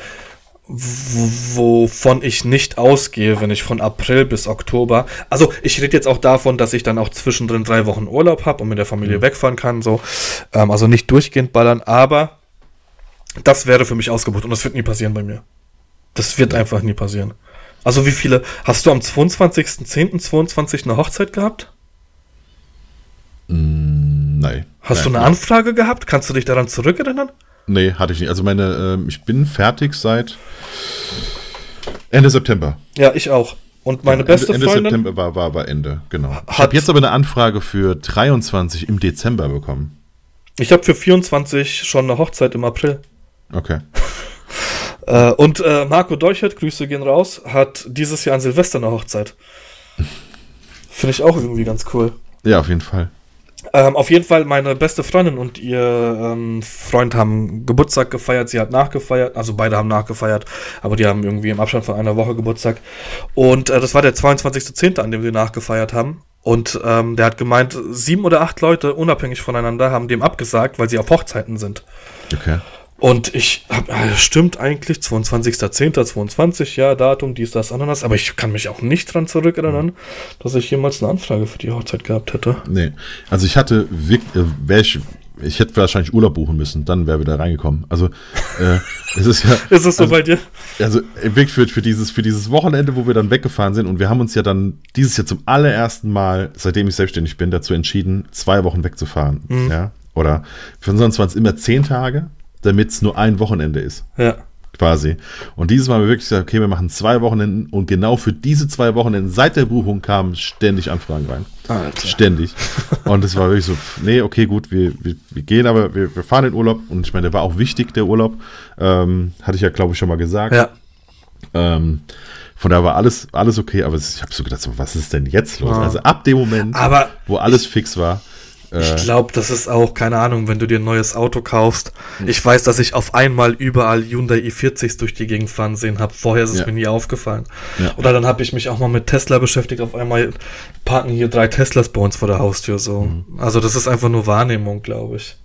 wovon ich nicht ausgehe, wenn ich von April bis Oktober, also ich rede jetzt auch davon, dass ich dann auch zwischendrin drei Wochen Urlaub habe und mit der Familie wegfahren kann, so, ähm, also nicht durchgehend ballern, aber das wäre für mich ausgebucht und das wird nie passieren bei mir. Das wird einfach nie passieren. Also wie viele, hast du am 22.10.22 eine Hochzeit gehabt? Mm, nein. Hast nein. du eine Anfrage gehabt? Kannst du dich daran zurückerinnern? Nee, hatte ich nicht. Also meine, ähm, ich bin fertig seit Ende September. Ja, ich auch. Und meine Ende, beste Ende Freundin. September war, war, war Ende, genau. Ich habe jetzt aber eine Anfrage für 23 im Dezember bekommen. Ich habe für 24 schon eine Hochzeit im April. Okay. Äh, und äh, Marco Deuchert, Grüße gehen raus, hat dieses Jahr an Silvester eine Hochzeit. Finde ich auch irgendwie ganz cool. Ja, auf jeden Fall. Ähm, auf jeden Fall, meine beste Freundin und ihr ähm, Freund haben Geburtstag gefeiert. Sie hat nachgefeiert, also beide haben nachgefeiert, aber die haben irgendwie im Abstand von einer Woche Geburtstag. Und äh, das war der 22.10., an dem sie nachgefeiert haben. Und ähm, der hat gemeint, sieben oder acht Leute, unabhängig voneinander, haben dem abgesagt, weil sie auf Hochzeiten sind. Okay. Und ich hab, äh, stimmt eigentlich, 22.10.22, ja, Datum, dies, das, Ananas, aber ich kann mich auch nicht dran zurückerinnern, dass ich jemals eine Anfrage für die Hochzeit gehabt hätte. Nee, also ich hatte wirklich, äh, ich, ich hätte wahrscheinlich Urlaub buchen müssen, dann wäre wieder reingekommen. Also äh, es ist ja. ist es so also, bei dir? Also wirklich für, für, dieses, für dieses Wochenende, wo wir dann weggefahren sind und wir haben uns ja dann dieses Jahr zum allerersten Mal, seitdem ich selbstständig bin, dazu entschieden, zwei Wochen wegzufahren. Mhm. Ja. Oder für uns waren es immer zehn Tage, damit es nur ein Wochenende ist. Ja quasi. Und dieses Mal haben wir wirklich gesagt, okay, wir machen zwei Wochenenden und genau für diese zwei Wochenenden seit der Buchung kamen ständig Anfragen rein. Alter. Ständig. Und es war wirklich so, nee, okay, gut, wir, wir, wir gehen, aber wir, wir, fahren in Urlaub und ich meine, der war auch wichtig, der Urlaub. Ähm, hatte ich ja, glaube ich, schon mal gesagt. Ja. Ähm, von daher war alles, alles okay, aber ich habe so gedacht, so, was ist denn jetzt los? Ja. Also ab dem Moment, aber wo alles fix war, ich äh. glaube, das ist auch, keine Ahnung, wenn du dir ein neues Auto kaufst. Hm. Ich weiß, dass ich auf einmal überall Hyundai i40s durch die Gegend fahren sehen habe. Vorher ist es ja. mir nie aufgefallen. Ja. Oder dann habe ich mich auch mal mit Tesla beschäftigt. Auf einmal parken hier drei Teslas bei uns vor der Haustür. So. Mhm. Also das ist einfach nur Wahrnehmung, glaube ich.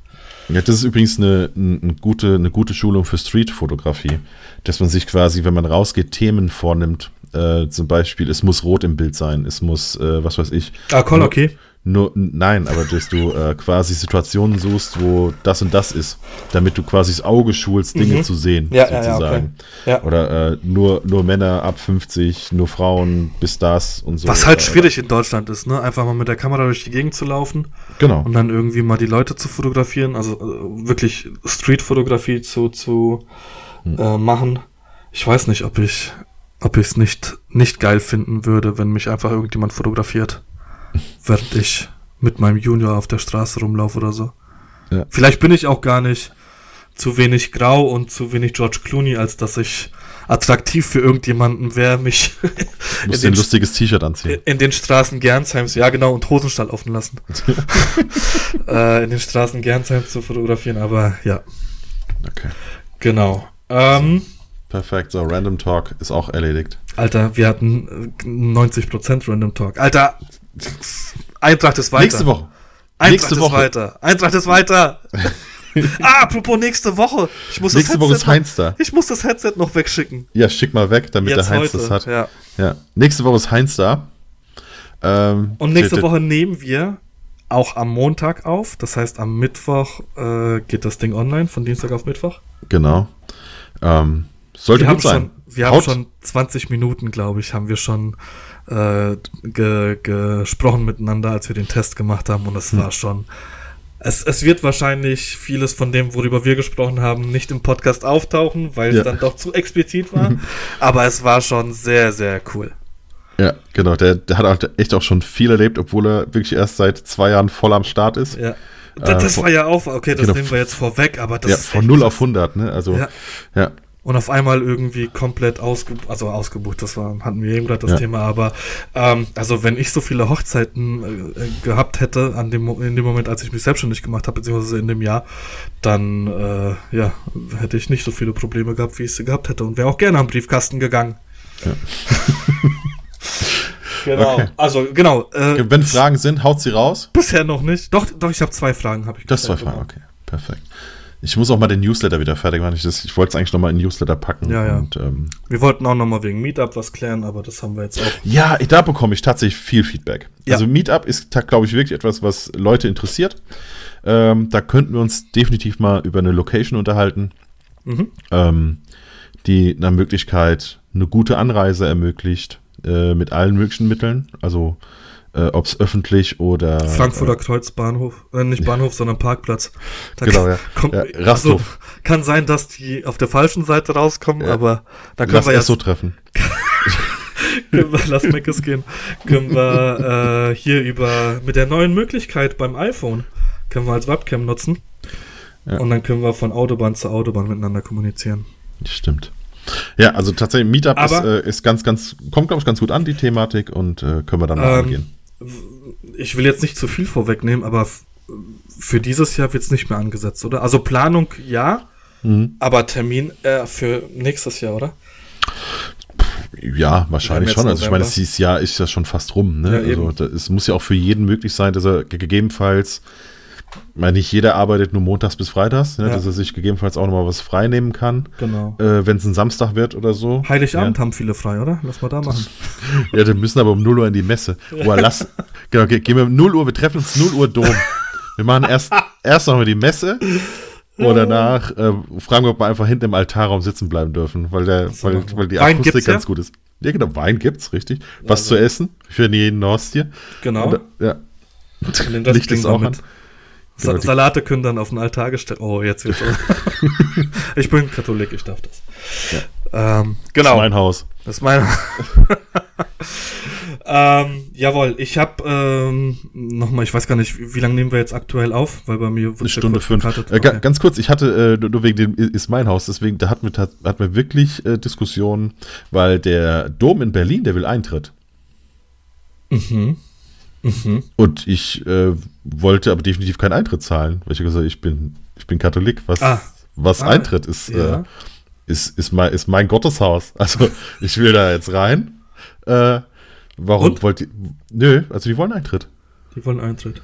Ja, das ist übrigens eine, eine, gute, eine gute Schulung für Street-Fotografie, dass man sich quasi, wenn man rausgeht, Themen vornimmt. Äh, zum Beispiel, es muss rot im Bild sein, es muss, äh, was weiß ich. Ah, cool, okay nur, nein, aber dass du äh, quasi Situationen suchst, wo das und das ist, damit du quasi das Auge schulst, Dinge mhm. zu sehen, ja, sozusagen. Ja, okay. Oder äh, nur, nur Männer ab 50, nur Frauen bis das und so. Was halt schwierig in Deutschland ist, ne? Einfach mal mit der Kamera durch die Gegend zu laufen. Genau. Und dann irgendwie mal die Leute zu fotografieren, also äh, wirklich Street-Fotografie zu, zu hm. äh, machen. Ich weiß nicht, ob ich ob ich es nicht, nicht geil finden würde, wenn mich einfach irgendjemand fotografiert während ich mit meinem Junior auf der Straße rumlaufe oder so. Ja. Vielleicht bin ich auch gar nicht zu wenig grau und zu wenig George Clooney, als dass ich attraktiv für irgendjemanden wäre, mich den, ein lustiges T-Shirt anziehen. In, den Straßen Gernsheims, ja genau, und Hosenstall offen lassen. äh, in den Straßen Gernsheims zu fotografieren, aber ja. Okay. Genau. Ähm, Perfekt, so Random Talk ist auch erledigt. Alter, wir hatten 90% Random Talk. Alter, Eintracht ist weiter. Nächste Woche. Eintracht nächste ist Woche. weiter. Eintracht ist weiter. ah, apropos nächste Woche. Ich muss nächste Woche ist Heinz da. Ich muss das Headset noch wegschicken. Ja, schick mal weg, damit Jetzt der Heinz heute. das hat. Ja. ja. Nächste Woche ist Heinz da. Ähm, Und nächste Woche nehmen wir auch am Montag auf. Das heißt, am Mittwoch äh, geht das Ding online, von Dienstag auf Mittwoch. Genau. Ähm, sollte wir gut sein. Schon, wir Haut. haben schon 20 Minuten, glaube ich, haben wir schon äh, ge, gesprochen miteinander, als wir den Test gemacht haben und es hm. war schon. Es, es wird wahrscheinlich vieles von dem, worüber wir gesprochen haben, nicht im Podcast auftauchen, weil ja. es dann doch zu explizit war. Aber es war schon sehr, sehr cool. Ja, genau. Der, der hat auch echt auch schon viel erlebt, obwohl er wirklich erst seit zwei Jahren voll am Start ist. Ja. Das, das äh, war ja auch, okay, das genau, nehmen wir jetzt vorweg, aber das ja, ist. Von 0 auf 100, ne? Also, ja. ja und auf einmal irgendwie komplett ausgebucht, also ausgebucht, das war, hatten wir eben gerade das ja. Thema, aber ähm, also wenn ich so viele Hochzeiten äh, gehabt hätte an dem, in dem Moment, als ich mich selbstständig gemacht habe, beziehungsweise in dem Jahr, dann äh, ja, hätte ich nicht so viele Probleme gehabt, wie ich sie gehabt hätte und wäre auch gerne am Briefkasten gegangen. Ja. genau, okay. also genau. Äh, wenn Fragen sind, haut sie raus. Bisher noch nicht. Doch, doch, ich habe zwei Fragen, habe ich. Das zwei Fragen, okay, perfekt. Ich muss auch mal den Newsletter wieder fertig machen. Ich, ich wollte es eigentlich nochmal in den Newsletter packen. Ja, ja. Und, ähm, wir wollten auch nochmal wegen Meetup was klären, aber das haben wir jetzt auch. Ja, da bekomme ich tatsächlich viel Feedback. Ja. Also Meetup ist, glaube ich, wirklich etwas, was Leute interessiert. Ähm, da könnten wir uns definitiv mal über eine Location unterhalten, mhm. ähm, die eine Möglichkeit eine gute Anreise ermöglicht äh, mit allen möglichen Mitteln. Also äh, ob es öffentlich oder. Frankfurter äh, Kreuzbahnhof, äh, nicht Bahnhof, sondern Parkplatz. Da genau, ja. Kommt, ja Rasthof. Also, kann sein, dass die auf der falschen Seite rauskommen, ja. aber da können Lass wir ja. so treffen. können wir, lass Meckes gehen. Können wir äh, hier über, mit der neuen Möglichkeit beim iPhone, können wir als Webcam nutzen. Ja. Und dann können wir von Autobahn zu Autobahn miteinander kommunizieren. Stimmt. Ja, also tatsächlich, Meetup ist, äh, ist, ganz, ganz, kommt, glaube ich, ganz gut an, die Thematik, und äh, können wir dann mal ähm, angehen ich will jetzt nicht zu viel vorwegnehmen, aber für dieses Jahr wird es nicht mehr angesetzt, oder? Also Planung ja, mhm. aber Termin äh, für nächstes Jahr, oder? Ja, wahrscheinlich schon. Also ich meine, dieses Jahr ist ja schon fast rum. Ne? Ja, also es muss ja auch für jeden möglich sein, dass er gegebenenfalls meine, nicht jeder arbeitet nur montags bis freitags, ne, Ja. dass er sich gegebenenfalls auch nochmal was frei nehmen kann, Genau. äh, wenn es ein Samstag wird oder so. Heiligabend haben viele frei, oder? Lass mal da machen. Ja, ja, die müssen aber um 0 Uhr in die Messe. Boah, lass, genau, ge- gehen wir um 0 Uhr, wir treffen uns 0 Uhr Dom. Wir machen erst, erst noch mal die Messe und danach äh, fragen wir, ob wir einfach hinten im Altarraum sitzen bleiben dürfen, weil, der, so weil, wir. weil die Wein Akustik ja? ganz gut ist. Ja, genau, Wein gibt's, richtig. Was Also- zu essen für jeden Horst hier. Genau. Und, äh, ja. Licht ist auch wir an. Genau, Salate können dann auf den Altar gestellt. Oh, jetzt wird's. ich bin Katholik, ich darf das. Ähm, Das genau. ist mein Haus. Das ist meine. ähm, jawohl, ich habe ähm, nochmal, ich weiß gar nicht, wie, wie lange nehmen wir jetzt aktuell auf, weil bei mir Eine Stunde fünf. Äh, Okay. Ganz kurz, ich hatte, äh, nur- wegen dem ist mein Haus, deswegen, da hatten wir, hatten wir wirklich äh, Diskussionen, weil der Dom in Berlin, der will Eintritt. Mhm. Mhm. Und ich äh, wollte aber definitiv keinen Eintritt zahlen, weil ich gesagt habe, ich bin, ich bin Katholik. Was, Ah. was Ah, Eintritt ist, ja. äh, ist, ist, mein, ist mein Gotteshaus. Also ich will da jetzt rein. Äh, warum Und? wollt ihr. Nö, also die wollen Eintritt. Die wollen Eintritt.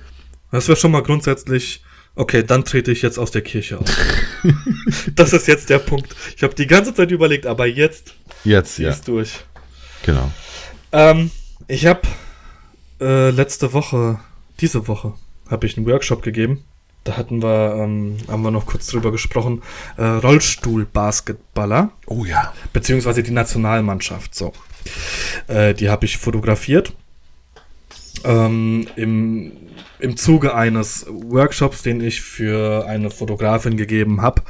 Das wäre schon mal grundsätzlich. Okay, dann trete ich jetzt aus der Kirche aus. das ist jetzt der Punkt. Ich habe die ganze Zeit überlegt, aber jetzt Jetzt, ja. ich's durch. Genau. Ähm, ich habe äh, letzte Woche, diese Woche, habe ich einen Workshop gegeben. Da hatten wir, ähm, haben wir noch kurz drüber gesprochen, äh, Rollstuhl-Basketballer, Oh ja. beziehungsweise die Nationalmannschaft, so. Äh, die habe ich fotografiert. Ähm, im, Im Zuge eines Workshops, den ich für eine Fotografin gegeben habe,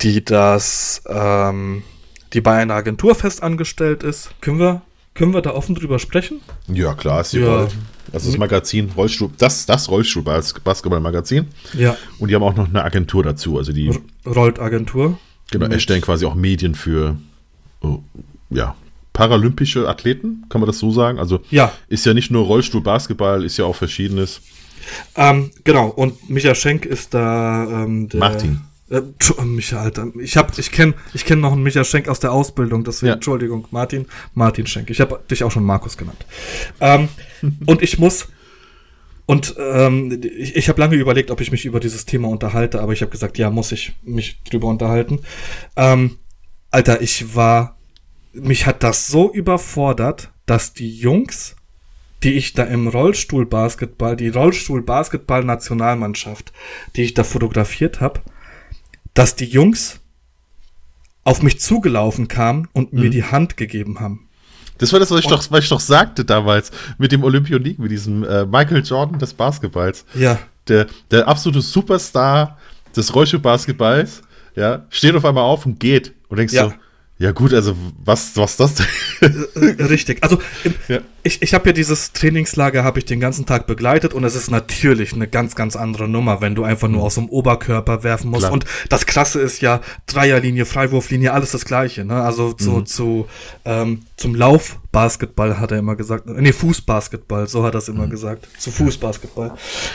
die das, ähm, die bei einer Agentur festangestellt ist. Können wir, können wir da offen drüber sprechen? Ja, klar, ist die Ja. Roll. Das ist das Magazin Rollstuhl, das, das Rollstuhl-Basketball-Magazin. Ja. Und die haben auch noch eine Agentur dazu. Also die R- Rollt Agentur. genau, erstellen quasi auch Medien für oh, ja, paralympische Athleten, kann man das so sagen? Also Ja, ist ja nicht nur Rollstuhl, Basketball, ist ja auch verschiedenes. ähm, genau. Und Micha Schenk ist da ähm, der. Martin. Äh, äh, Micha, Alter. Ich hab, ich kenne ich kenn noch einen Micha Schenk aus der Ausbildung, deswegen, Ja. Entschuldigung, Martin, Martin Schenk. Ich habe dich auch schon Markus genannt. Ähm, und ich muss, und ähm, ich, ich habe lange überlegt, ob ich mich über dieses Thema unterhalte, aber ich habe gesagt, ja, muss ich mich drüber unterhalten. Ähm, Alter, ich war, mich hat das so überfordert, dass die Jungs, die ich da im Rollstuhlbasketball, die Rollstuhlbasketball-Nationalmannschaft, die ich da fotografiert habe, dass die Jungs auf mich zugelaufen kamen und mir die Hand gegeben haben. Das war das, was ich, doch, was ich doch sagte damals mit dem Olympionik, mit diesem äh, Michael Jordan des Basketballs. Ja, Der, der absolute Superstar des Rollstuhl-Basketballs, ja, steht auf einmal auf und geht. Und denkst Ja. so, ja gut, also was, was das denn? äh, richtig. Also Ja. ich, ich habe ja dieses Trainingslager habe ich den ganzen Tag begleitet und es ist natürlich eine ganz, ganz andere Nummer, wenn du einfach nur aus dem Oberkörper werfen musst. Klar. Und das Krasse ist ja Dreierlinie, Freiwurflinie, alles das Gleiche. Ne? Also zu, zu ähm, zum Laufbasketball hat er immer gesagt. Nee, Fußbasketball, so hat er es immer gesagt. Zu Fußbasketball.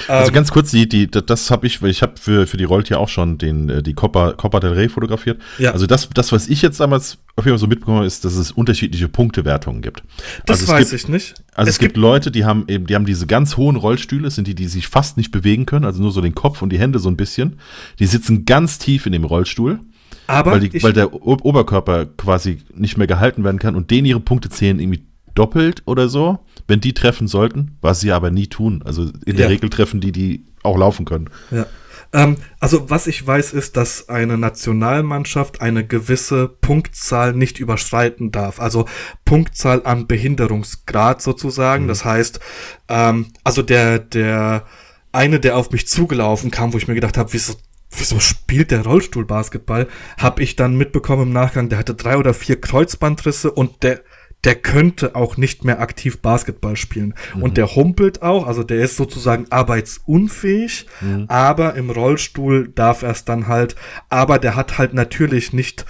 Also Ähm, ganz kurz, die, die, das habe ich, weil ich habe für, für die Rollt ja auch schon den, äh, die Copa, Copa del Rey fotografiert. Ja. Also das, das, was ich jetzt damals auf jeden Fall so mitbekommen habe, ist, dass es unterschiedliche Punktewertungen gibt. das also es weiß gibt, ich nicht. Also es, gibt, Leute, die haben eben, die haben diese ganz hohen Rollstühle, sind die, die sich fast nicht bewegen können, also nur so den Kopf und die Hände so ein bisschen. Die sitzen ganz tief in dem Rollstuhl, aber weil, die, weil der O- Oberkörper quasi nicht mehr gehalten werden kann und denen ihre Punkte zählen irgendwie doppelt oder so, wenn die treffen sollten, was sie aber nie tun. Also in der Ja. Regel treffen die, die auch laufen können. Ja. Ähm, also was ich weiß, ist, dass eine Nationalmannschaft eine gewisse Punktzahl nicht überschreiten darf. Also Punktzahl an Behinderungsgrad sozusagen. Das heißt, ähm, also der, der eine, der auf mich zugelaufen kam, wo ich mir gedacht habe, wieso, wieso spielt der Rollstuhlbasketball, habe ich dann mitbekommen im Nachgang, der hatte drei oder vier Kreuzbandrisse und der der könnte auch nicht mehr aktiv Basketball spielen. Und der humpelt auch, also der ist sozusagen arbeitsunfähig, aber im Rollstuhl darf er es dann halt, aber der hat halt natürlich nicht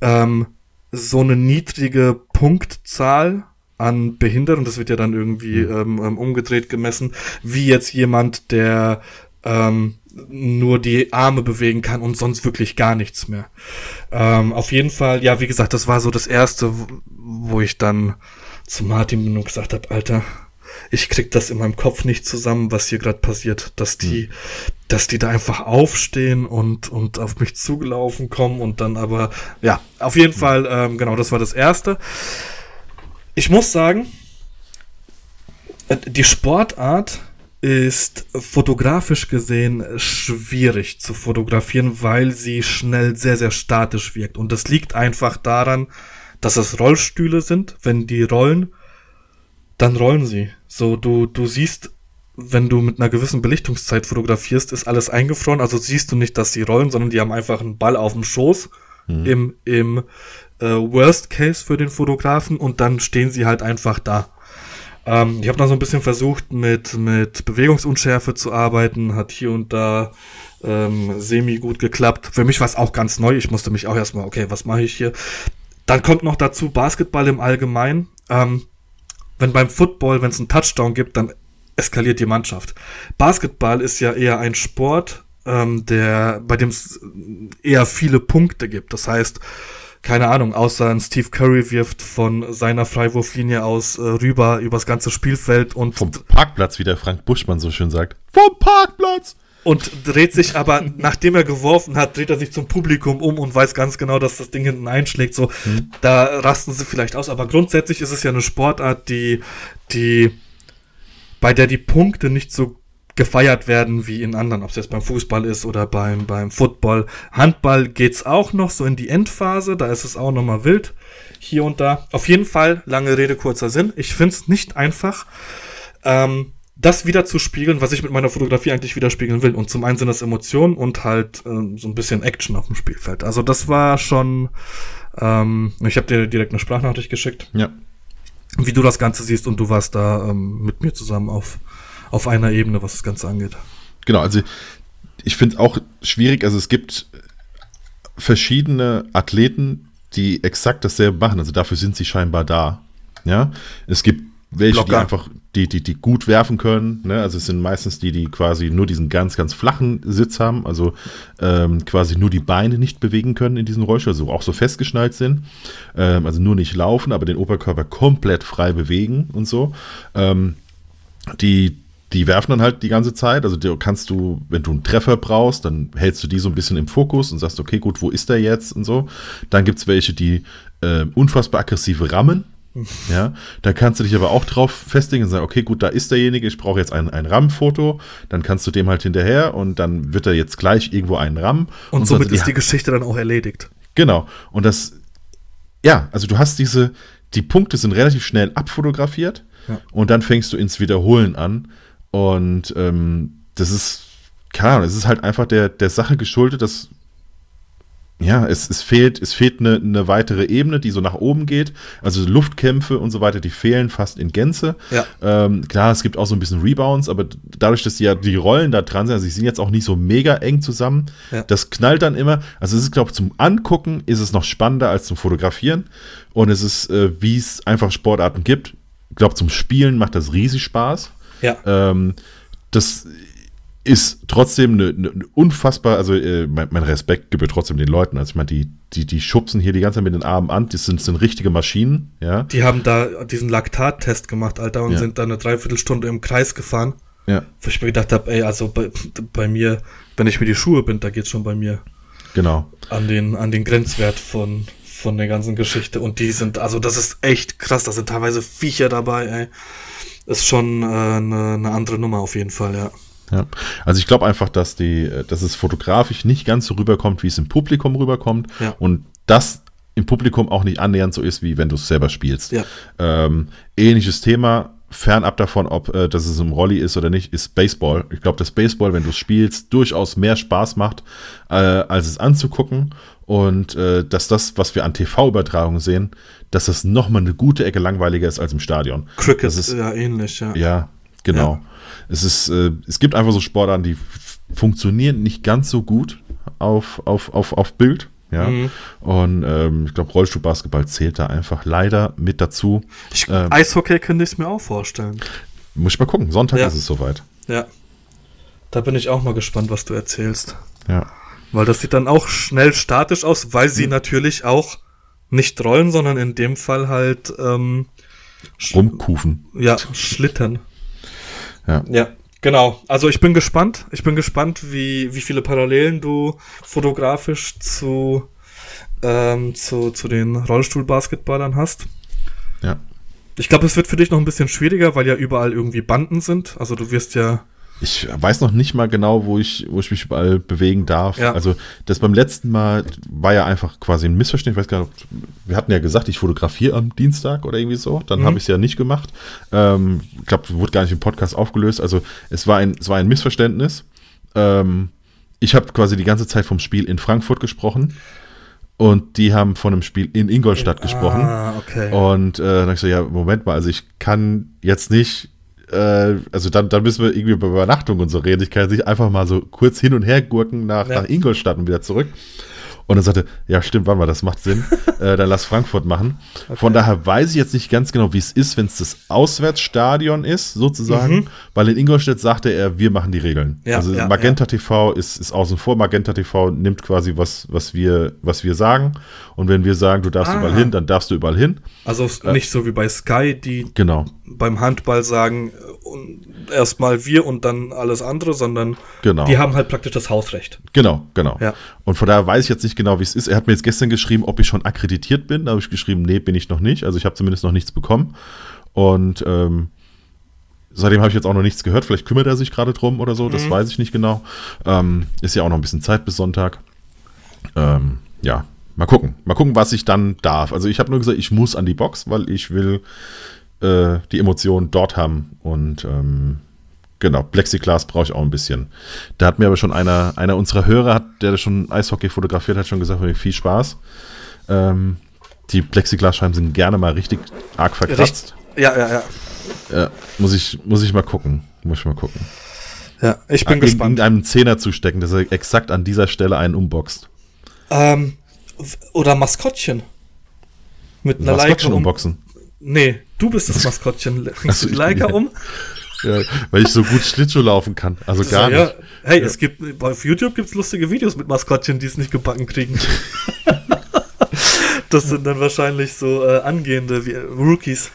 ähm, so eine niedrige Punktzahl an Behinderung, das wird ja dann irgendwie ähm, ähm, umgedreht gemessen, wie jetzt jemand, der ähm, nur die Arme bewegen kann und sonst wirklich gar nichts mehr. Ähm, auf jeden Fall, ja, wie gesagt, das war so das erste, wo- ich dann zu Martin bin und gesagt habe, Alter, ich krieg das in meinem Kopf nicht zusammen, was hier gerade passiert, dass die, mhm. dass die da einfach aufstehen und, und auf mich zugelaufen kommen und dann aber, ja, auf jeden mhm. Fall, ähm, genau, das war das erste. Ich muss sagen, äh, die Sportart ist fotografisch gesehen schwierig zu fotografieren, weil sie schnell sehr, sehr statisch wirkt. Und das liegt einfach daran, dass es Rollstühle sind. Wenn die rollen, dann rollen sie. So, du, du siehst, wenn du mit einer gewissen Belichtungszeit fotografierst, ist alles eingefroren. Also siehst du nicht, dass sie rollen, sondern die haben einfach einen Ball auf dem Schoß mhm. im, im äh, Worst Case für den Fotografen und dann stehen sie halt einfach da. Ähm, ich habe dann so ein bisschen versucht, mit, mit Bewegungsunschärfe zu arbeiten, hat hier und da ähm, semi gut geklappt. Für mich war es auch ganz neu. Ich musste mich auch erstmal, okay, was mache ich hier? Dann kommt noch dazu Basketball im Allgemeinen. Ähm, wenn beim Football, wenn es einen Touchdown gibt, dann eskaliert die Mannschaft. Basketball ist ja eher ein Sport, ähm, der, bei dem es eher viele Punkte gibt. Das heißt, keine Ahnung, außer ein Steve Curry wirft von seiner Freiwurflinie aus äh, rüber übers ganze Spielfeld und vom Parkplatz, wie der Frank Buschmann so schön sagt. Vom Parkplatz! Und dreht sich aber, nachdem er geworfen hat, dreht er sich zum Publikum um und weiß ganz genau, dass das Ding hinten einschlägt. So, mhm. da rasten sie vielleicht aus. Aber grundsätzlich ist es ja eine Sportart, die, die, bei der die Punkte nicht so gefeiert werden wie in anderen, ob es jetzt beim Fußball ist oder beim, beim Football. Handball geht's auch noch so in die Endphase, da ist es auch nochmal wild hier und da. Auf jeden Fall, lange Rede, kurzer Sinn. Ich find's nicht einfach, ähm, das wieder zu spiegeln, was ich mit meiner Fotografie eigentlich widerspiegeln will. Und zum einen sind das Emotionen und halt ähm, so ein bisschen Action auf dem Spielfeld. Also das war schon, ähm, ich habe dir direkt eine Sprachnachricht geschickt. Ja. Wie du das Ganze siehst und du warst da ähm, mit mir zusammen auf auf einer Ebene, was das Ganze angeht. Genau, also ich finde es auch schwierig, also es gibt verschiedene Athleten, die exakt dasselbe machen, also dafür sind sie scheinbar da. Ja, es gibt welche, Blocker. die einfach, die, die, die gut werfen können. Ne? Also es sind meistens die, die quasi nur diesen ganz, ganz flachen Sitz haben, also ähm, quasi nur die Beine nicht bewegen können in diesem Rollstuhl, also auch so festgeschnallt sind. Ähm, also nur nicht laufen, aber den Oberkörper komplett frei bewegen und so. Ähm, die die werfen dann halt die ganze Zeit. Also du kannst du, wenn du einen Treffer brauchst, dann hältst du die so ein bisschen im Fokus und sagst, okay, gut, wo ist der jetzt und so. Dann gibt es welche, die äh, unfassbar aggressive rammen. Ja, da kannst du dich aber auch drauf festlegen und sagen, okay, gut, da ist derjenige, ich brauche jetzt ein, ein RAM-Foto, dann kannst du dem halt hinterher und dann wird er jetzt gleich irgendwo einen RAM. Und, und somit ist die Geschichte dann auch erledigt. Genau. Und das, ja, also du hast diese, die Punkte sind relativ schnell abfotografiert ja. und dann fängst du ins Wiederholen an und ähm, das ist, keine Ahnung, es ist halt einfach der, der Sache geschuldet, dass ja, es, es fehlt, es fehlt eine, eine weitere Ebene, die so nach oben geht. Also Luftkämpfe und so weiter, die fehlen fast in Gänze. Ja. Ähm, klar, es gibt auch so ein bisschen Rebounds, aber dadurch, dass die ja die Rollen da dran sind, also sie sind jetzt auch nicht so mega eng zusammen, ja. das knallt dann immer. Also es ist, glaube ich, zum Angucken ist es noch spannender als zum Fotografieren. Und es ist, äh, wie es einfach Sportarten gibt. Ich glaube, zum Spielen macht das riesig Spaß. Ja. Ähm, das ist trotzdem eine, eine unfassbar, also äh, mein, mein, Respekt gebührt trotzdem den Leuten. Also ich meine, die, die, die schubsen hier die ganze Zeit mit den Armen an, das sind, sind richtige Maschinen, ja. Die haben da diesen Laktattest gemacht, Alter, und ja. sind da eine Dreiviertelstunde im Kreis gefahren. Ja. Wo ich mir gedacht habe, ey, also bei, bei mir, wenn ich mir die Schuhe bin, da geht's schon bei mir. Genau. An den, an den Grenzwert von, von der ganzen Geschichte. Und die sind, also das ist echt krass, da sind teilweise Viecher dabei, ey ist schon äh, eine, eine andere Nummer auf jeden Fall, ja. Ja, also ich glaube einfach, dass die, dass es fotografisch nicht ganz so rüberkommt, wie es im Publikum rüberkommt ja. und das im Publikum auch nicht annähernd so ist, wie wenn du es selber spielst. Ja. Ähm, ähnliches Thema, fernab davon, ob äh, das es im Rolli ist oder nicht, ist Baseball. Ich glaube, dass Baseball, wenn du es spielst, durchaus mehr Spaß macht, äh, als es anzugucken und äh, dass das, was wir an TV-Übertragungen sehen, dass das nochmal eine gute Ecke langweiliger ist als im Stadion. Cricket das ist ja ähnlich, ja. Ja, genau. Ja. Es ist, äh, es gibt einfach so Sportarten, die funktionieren nicht ganz so gut auf, auf, auf, auf Bild. Ja, mhm. und ähm, ich glaube, Rollstuhlbasketball zählt da einfach leider mit dazu. Ich, ähm, Eishockey könnte ich es mir auch vorstellen. Muss ich mal gucken. Sonntag ja. ist es soweit. Ja. Da bin ich auch mal gespannt, was du erzählst. Ja. Weil das sieht dann auch schnell statisch aus, weil sie mhm. natürlich auch nicht rollen, sondern in dem Fall halt ähm, rumkufen. Ja, schlittern. Ja. Ja, genau. Also ich bin gespannt. Ich bin gespannt, wie, wie viele Parallelen du fotografisch zu, ähm, zu, zu den Rollstuhlbasketballern hast. Ja. Ich glaube, es wird für dich noch ein bisschen schwieriger, weil ja überall irgendwie Banden sind. Also du wirst ja. Ich weiß noch nicht mal genau, wo ich, wo ich mich überall bewegen darf. Ja. Also das beim letzten Mal war ja einfach quasi ein Missverständnis. Ich weiß gar nicht, wir hatten ja gesagt, ich fotografiere am Dienstag oder irgendwie so. Dann Mhm. habe ich es ja nicht gemacht. Ähm, ich glaube, wurde gar nicht im Podcast aufgelöst. Also es war ein, es war ein Missverständnis. Ähm, ich habe quasi die ganze Zeit vom Spiel in Frankfurt gesprochen. Und die haben von einem Spiel in Ingolstadt gesprochen. Ah, okay. Und äh, dann hab ich so, ja, Moment mal, also ich kann jetzt nicht, äh, also dann, dann müssen wir irgendwie über Übernachtung und so reden. Ich kann jetzt nicht einfach mal so kurz hin und her gurken nach, Ja. nach Ingolstadt und wieder zurück. Und dann sagte, ja, stimmt, warte mal, das macht Sinn. äh, dann lass Frankfurt machen. Von daher weiß ich jetzt nicht ganz genau, wie es ist, wenn es das Auswärtsstadion ist, sozusagen. Weil in Ingolstadt sagte er, wir machen die Regeln. Mhm. Ja, also ja, Magenta TV ist, ist außen vor. Magenta TV nimmt quasi was, was wir, was wir sagen. Und wenn wir sagen, du darfst Ah. überall hin, dann darfst du überall hin. Also es- nicht so wie bei Sky, die Genau. Beim Handball sagen, äh, erstmal wir und dann alles andere, sondern Genau. die haben halt praktisch das Hausrecht. Genau, genau. Ja. Und von daher weiß ich jetzt nicht genau, wie es ist. Er hat mir jetzt gestern geschrieben, ob ich schon akkreditiert bin. Da habe ich geschrieben, nee, bin ich noch nicht. Also ich habe zumindest noch nichts bekommen. Und ähm, seitdem habe ich jetzt auch noch nichts gehört. Vielleicht kümmert er sich gerade drum oder so. Das weiß ich nicht genau. Ähm, ist ja auch noch ein bisschen Zeit bis Sonntag. Ähm, ja, mal gucken. Mal gucken, was ich dann darf. Also ich habe nur gesagt, ich muss an die Box, weil ich will äh, die Emotionen dort haben. Und ähm, genau, Plexiglas brauche ich auch ein bisschen. Da hat mir aber schon einer, einer unserer Hörer, hat, der schon Eishockey fotografiert hat, schon gesagt, viel Spaß. Ähm, die Plexiglasscheiben sind gerne mal richtig arg verkratzt. Ja, ja, ja. Ja, muss, ich, muss ich mal gucken. Muss ich mal gucken. Ja, ich bin In- gespannt. In einem Zehner zustecken, dass er exakt an dieser Stelle einen unboxt. Ähm, oder Maskottchen. Mit einer Was Leica um. unboxen? Nee, du bist das Maskottchen. Legst du die Leica um? Ja, weil ich so gut Schlittschuh laufen kann. Also gar ja, nicht. Hey, es gibt auf YouTube gibt's lustige Videos mit Maskottchen, die es nicht gebacken kriegen. das sind dann wahrscheinlich so äh, angehende wie, äh, Rookies.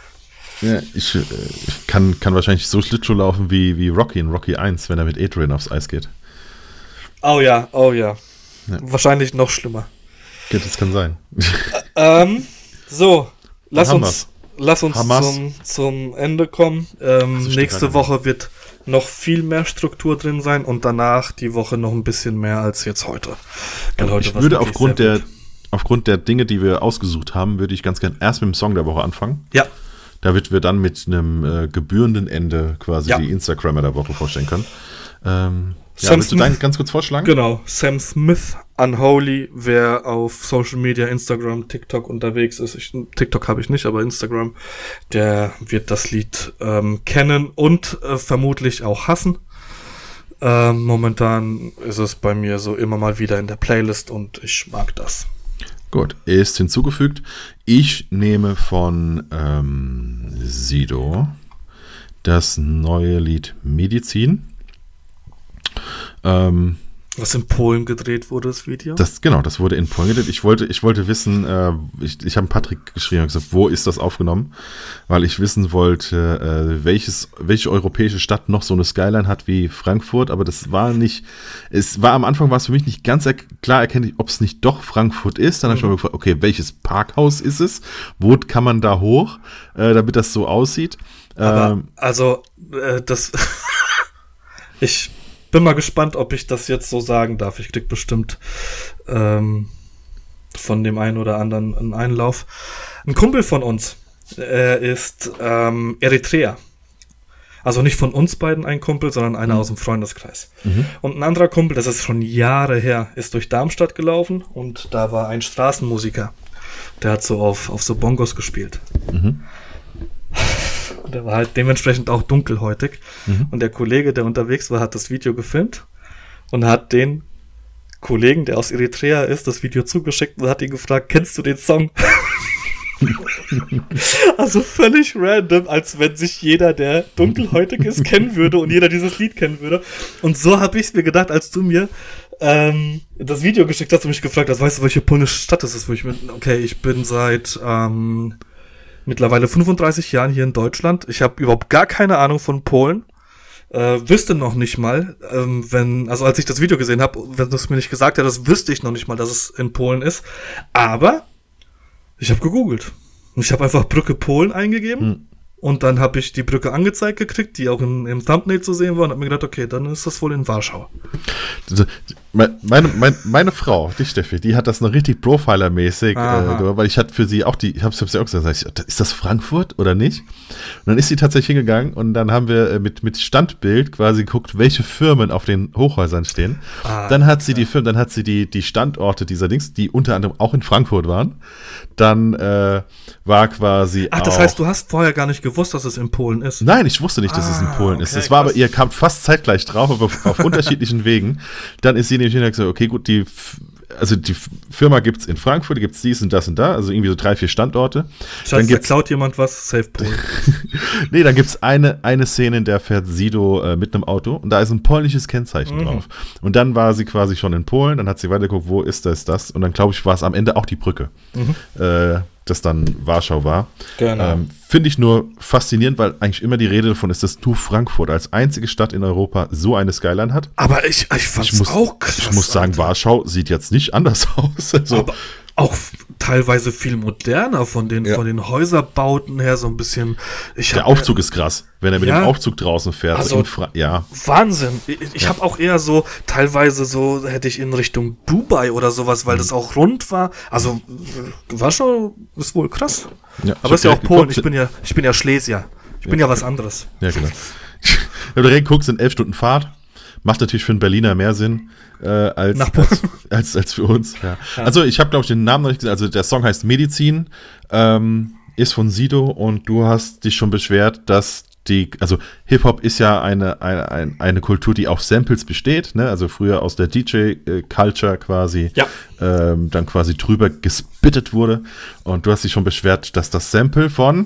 Ja, ich, äh, ich kann, kann wahrscheinlich so Schlittschuh laufen wie, wie Rocky in Rocky 1, wenn er mit Adrian aufs Eis geht. Oh ja, oh ja. Ja. Wahrscheinlich noch schlimmer. Ja, das kann sein. Ähm, so, lass uns, lass uns Hamas. zum, zum Ende kommen. Ähm, Also nächste Woche wird noch viel mehr Struktur drin sein und danach die Woche noch ein bisschen mehr als jetzt heute. Weil heute ich würde aufgrund der, gut. aufgrund der Dinge, die wir ausgesucht haben, würde ich ganz gern erst mit dem Song der Woche anfangen. Ja, damit wir dann mit einem äh, gebührenden Ende quasi Ja. die Instagrammer der Woche vorstellen können. Ähm, ja, Sam willst du Smith- deinen ganz kurz vorschlagen? genau. Sam Smith, Unholy, wer auf Social Media, Instagram, TikTok unterwegs ist. Ich, TikTok habe ich nicht, aber Instagram, der wird das Lied ähm, kennen und äh, vermutlich auch hassen. Ähm, momentan ist es bei mir so immer mal wieder in der Playlist und ich mag das. Gut, ist hinzugefügt. Ich nehme von ähm, Sido das neue Lied Medizin. Ähm, Was in Polen gedreht wurde, das Video. das, genau, das wurde in Polen gedreht. Ich wollte, ich wollte wissen, äh, ich, ich habe Patrick geschrieben und gesagt, wo ist das aufgenommen? Weil ich wissen wollte, äh, welches, welche europäische Stadt noch so eine Skyline hat wie Frankfurt, aber das war nicht, es war am Anfang war es für mich nicht ganz er klar erkenntlich, ob es nicht doch Frankfurt ist. Dann habe ich mal gefragt, okay, welches Parkhaus ist es? Wo kann man da hoch, äh, damit das so aussieht? Aber Ähm, also, äh, das. ich bin mal gespannt, ob ich das jetzt so sagen darf. Ich krieg bestimmt ähm, von dem einen oder anderen einen Einlauf. Ein Kumpel von uns äh, ist ähm, Eritreer. Also nicht von uns beiden ein Kumpel, sondern einer aus dem Freundeskreis. Und ein anderer Kumpel, das ist schon Jahre her, ist durch Darmstadt gelaufen und da war ein Straßenmusiker. Der hat so auf, auf so Bongos gespielt. Und der war halt dementsprechend auch dunkelhäutig. Und der Kollege, der unterwegs war, hat das Video gefilmt und hat den Kollegen, der aus Eritrea ist, das Video zugeschickt und hat ihn gefragt, kennst du den Song? also völlig random, als wenn sich jeder, der dunkelhäutig ist, kennen würde und jeder dieses Lied kennen würde. Und so habe ich es mir gedacht, als du mir ähm, das Video geschickt hast und mich gefragt hast, weißt du, welche polnische Stadt das ist, wo ich bin? Okay, ich bin seit ähm, mittlerweile 35 Jahren hier in Deutschland. Ich habe überhaupt gar keine Ahnung von Polen. Äh, wüsste noch nicht mal, ähm, wenn, also als ich das Video gesehen habe, wenn du es mir nicht gesagt hättest, wüsste ich noch nicht mal, dass es in Polen ist. Aber ich habe gegoogelt. Ich habe einfach Brücke Polen eingegeben. Hm. Und dann habe ich die Brücke angezeigt gekriegt, die auch im, im Thumbnail zu sehen war, und habe mir gedacht, okay, dann ist das wohl in Warschau. Also, meine, meine, meine Frau, die Steffi, die hat das noch richtig Profiler-mäßig, äh, weil ich hatte für sie auch die, ich habe es ja auch gesagt, ist das Frankfurt oder nicht? Und dann ist sie tatsächlich hingegangen und dann haben wir äh, mit, mit Standbild quasi geguckt, welche Firmen auf den Hochhäusern stehen. Ah, dann hat sie ja. die Firmen, dann hat sie die, die Standorte dieser Dings, die unter anderem auch in Frankfurt waren. Dann äh, war quasi. Ach, das heißt, du hast vorher gar nicht gewusst, dass es in Polen ist? Nein, ich wusste nicht, dass ah, es in ah, Polen okay, ist. Es war aber, ihr kam fast zeitgleich drauf, aber auf, auf unterschiedlichen Wegen. Dann ist sie nämlich gesagt, okay, gut, die also die Firma gibt es in Frankfurt, gibt es dies und das und da, also irgendwie so drei, vier Standorte. Schatz, dann gibt's, da klaut jemand was, Safe Polen. nee, dann gibt es eine, eine Szene, in der fährt Sido äh, mit einem Auto und da ist ein polnisches Kennzeichen mhm. drauf. Und dann war sie quasi schon in Polen, dann hat sie weitergeguckt, wo ist das, das und dann glaube ich, war es am Ende auch die Brücke. Mhm. Äh, das dann Warschau war. Genau. Ähm, Finde ich nur faszinierend, weil eigentlich immer die Rede davon ist, dass du Frankfurt als einzige Stadt in Europa so eine Skyline hat. Aber ich, ich fand es auch krass. Ich muss sagen, Alter. Warschau sieht jetzt nicht anders aus. Also, aber, auch teilweise viel moderner von den, ja. von den Häuserbauten her, so ein bisschen. Ich Der Aufzug ist krass, wenn er mit ja, dem Aufzug draußen fährt. Also, ja. Wahnsinn. Ich, ich ja. habe auch eher so, teilweise so, hätte ich in Richtung Dubai oder sowas, weil mhm. das auch rund war. Also, war schon, ist wohl krass. Aber ist ja auch Polen, ich bin ja, ich bin ja Schlesier. Ich bin ja was anderes. Ja, genau. Wenn du direkt guckst, sind elf Stunden Fahrt. Macht natürlich für einen Berliner mehr Sinn äh, als, als, als, als, für uns. Ja. Ja. Also ich habe, glaube ich, den Namen noch nicht gesagt. Also der Song heißt Medizin, ähm, ist von Sido und du hast dich schon beschwert, dass die, also Hip-Hop ist ja eine, eine, eine Kultur, die auf Samples besteht, ne? also früher aus der DJ-Culture quasi, ja. ähm, dann quasi drüber gespittet wurde. Und du hast dich schon beschwert, dass das Sample von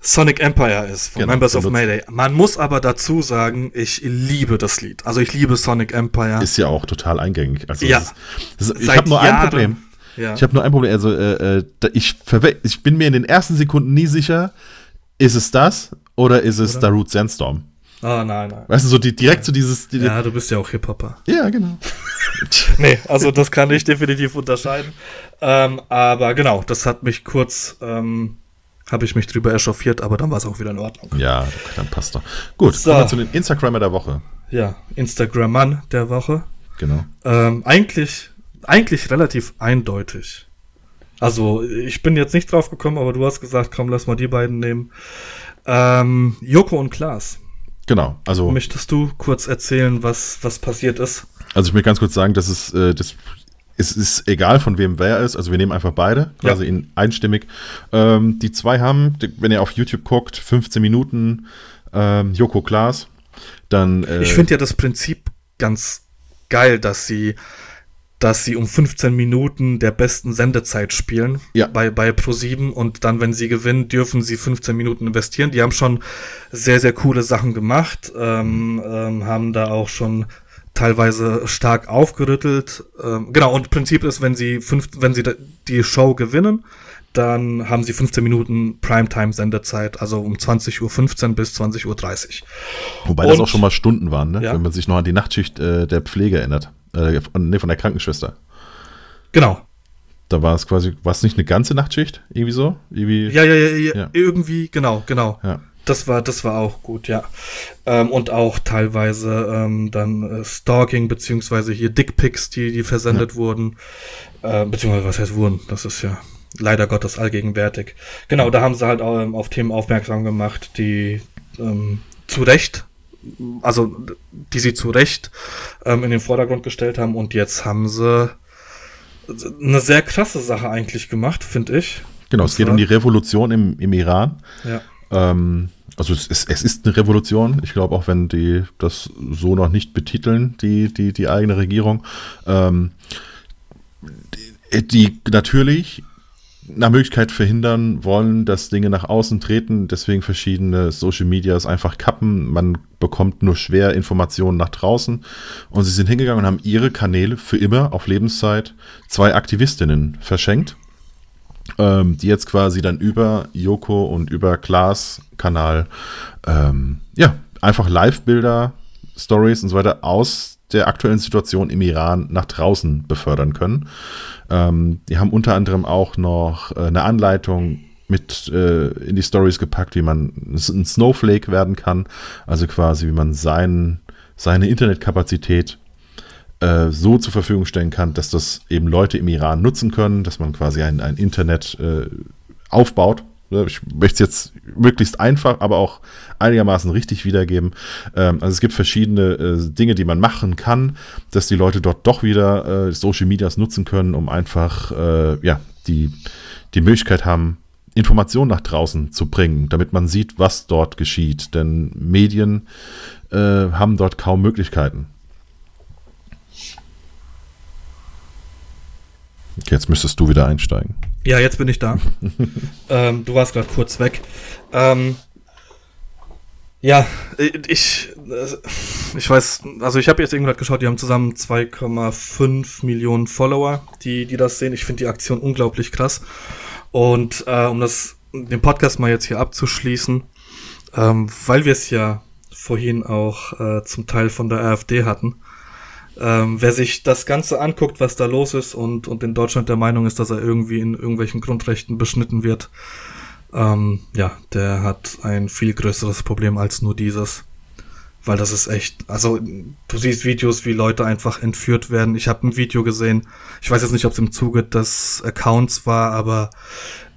Sonic Empire ist von genau, Members of Mayday. Man muss aber dazu sagen, ich liebe das Lied. Also ich liebe Sonic Empire. Ist ja auch total eingängig. Also ja. Ist, ist, ich habe nur Jahren, ein Problem. Ja. Ich habe nur ein Problem. Also äh, äh ich, ich bin mir in den ersten Sekunden nie sicher, ist es das oder ist es oder? Root Sandstorm? Ah, oh, nein, nein. Weißt du, so die, direkt zu so dieses. Die, ja, du bist ja auch Hip-Hopper. Ja, genau. nee, also das kann ich definitiv unterscheiden. Ähm, aber genau, das hat mich kurz ähm, habe ich mich drüber echauffiert, aber dann war es auch wieder in Ordnung. Ja, dann passt doch. Gut, so. kommen wir zu den Instagrammer der Woche. Ja, Instagram-Mann der Woche. Genau. Ähm, eigentlich, eigentlich relativ eindeutig. Also, ich bin jetzt nicht drauf gekommen, aber du hast gesagt, komm, lass mal die beiden nehmen. Ähm, Joko und Klaas. Genau, also. Möchtest du kurz erzählen, was, was passiert ist? Also, ich möchte ganz kurz sagen, dass es, äh, das es ist egal, von wem wer ist. Also wir nehmen einfach beide, quasi ja. in einstimmig. Ähm, die zwei haben, wenn ihr auf YouTube guckt, 15 Minuten ähm, Joko Klaas. Dann, äh, ich finde ja das Prinzip ganz geil, dass sie, dass sie um 15 Minuten der besten Sendezeit spielen ja. bei, bei Pro7 und dann, wenn sie gewinnen, dürfen sie 15 Minuten investieren. Die haben schon sehr, sehr coole Sachen gemacht, ähm, ähm, haben da auch schon teilweise stark aufgerüttelt. Ähm, genau, und Prinzip ist, wenn sie, fünf, wenn sie die Show gewinnen, dann haben sie 15 Minuten Primetime-Sendezeit, also um 20.15 Uhr bis 20.30 Uhr. Wobei und, das auch schon mal Stunden waren, ne? Ja. wenn man sich noch an die Nachtschicht äh, der Pflege erinnert. Äh, von, nee, von der Krankenschwester. Genau. Da war es quasi, war es nicht eine ganze Nachtschicht? Irgendwie so? Irgendwie, ja, ja, ja, ja, ja. irgendwie, genau, genau. Ja. Das war, das war auch gut, ja. Ähm, und auch teilweise ähm, dann äh, Stalking, beziehungsweise hier Dickpics, die, die versendet ja. wurden. Äh, beziehungsweise, was heißt wurden? Das ist ja leider Gottes allgegenwärtig. Genau, da haben sie halt auch, ähm, auf Themen aufmerksam gemacht, die ähm, zu Recht, also die sie zu Recht ähm, in den Vordergrund gestellt haben. Und jetzt haben sie eine sehr krasse Sache eigentlich gemacht, finde ich. Genau, es geht um die Revolution im, im Iran. Ja. Ähm, also es ist, es ist eine Revolution. Ich glaube, auch wenn die das so noch nicht betiteln, die, die, die eigene Regierung, ähm, die, die natürlich nach Möglichkeit verhindern wollen, dass Dinge nach außen treten, deswegen verschiedene Social Medias einfach kappen. Man bekommt nur schwer Informationen nach draußen. Und sie sind hingegangen und haben ihre Kanäle für immer auf Lebenszeit zwei Aktivistinnen verschenkt. Ähm, die jetzt quasi dann über Joko und über Klaas Kanal ähm, ja einfach Live-Bilder, Stories und so weiter aus der aktuellen Situation im Iran nach draußen befördern können. Ähm, die haben unter anderem auch noch äh, eine Anleitung mit äh, in die Stories gepackt, wie man ein Snowflake werden kann, also quasi wie man sein, seine Internetkapazität äh, so zur Verfügung stellen kann, dass das eben Leute im Iran nutzen können, dass man quasi ein, ein Internet äh, aufbaut. Ich möchte es jetzt möglichst einfach, aber auch einigermaßen richtig wiedergeben. Ähm, also es gibt verschiedene äh, Dinge, die man machen kann, dass die Leute dort doch wieder äh, Social Medias nutzen können, um einfach ja, die, die Möglichkeit haben, Informationen nach draußen zu bringen, damit man sieht, was dort geschieht. Denn Medien äh, haben dort kaum Möglichkeiten. Jetzt müsstest du wieder einsteigen. Ja, jetzt bin ich da. ähm, du warst gerade kurz weg. Ähm, ja, ich, ich weiß, also ich habe jetzt irgendwann geschaut, die haben zusammen 2,5 Millionen Follower, die, die das sehen. Ich finde die Aktion unglaublich krass. Und äh, um das, den Podcast mal jetzt hier abzuschließen, ähm, weil wir es ja vorhin auch äh, zum Teil von der AfD hatten, ähm, wer sich das Ganze anguckt, was da los ist und, und in Deutschland der Meinung ist, dass er irgendwie in irgendwelchen Grundrechten beschnitten wird, ähm, ja, der hat ein viel größeres Problem als nur dieses. Weil das ist echt, also du siehst Videos, wie Leute einfach entführt werden. Ich habe ein Video gesehen, ich weiß jetzt nicht, ob es im Zuge des Accounts war, aber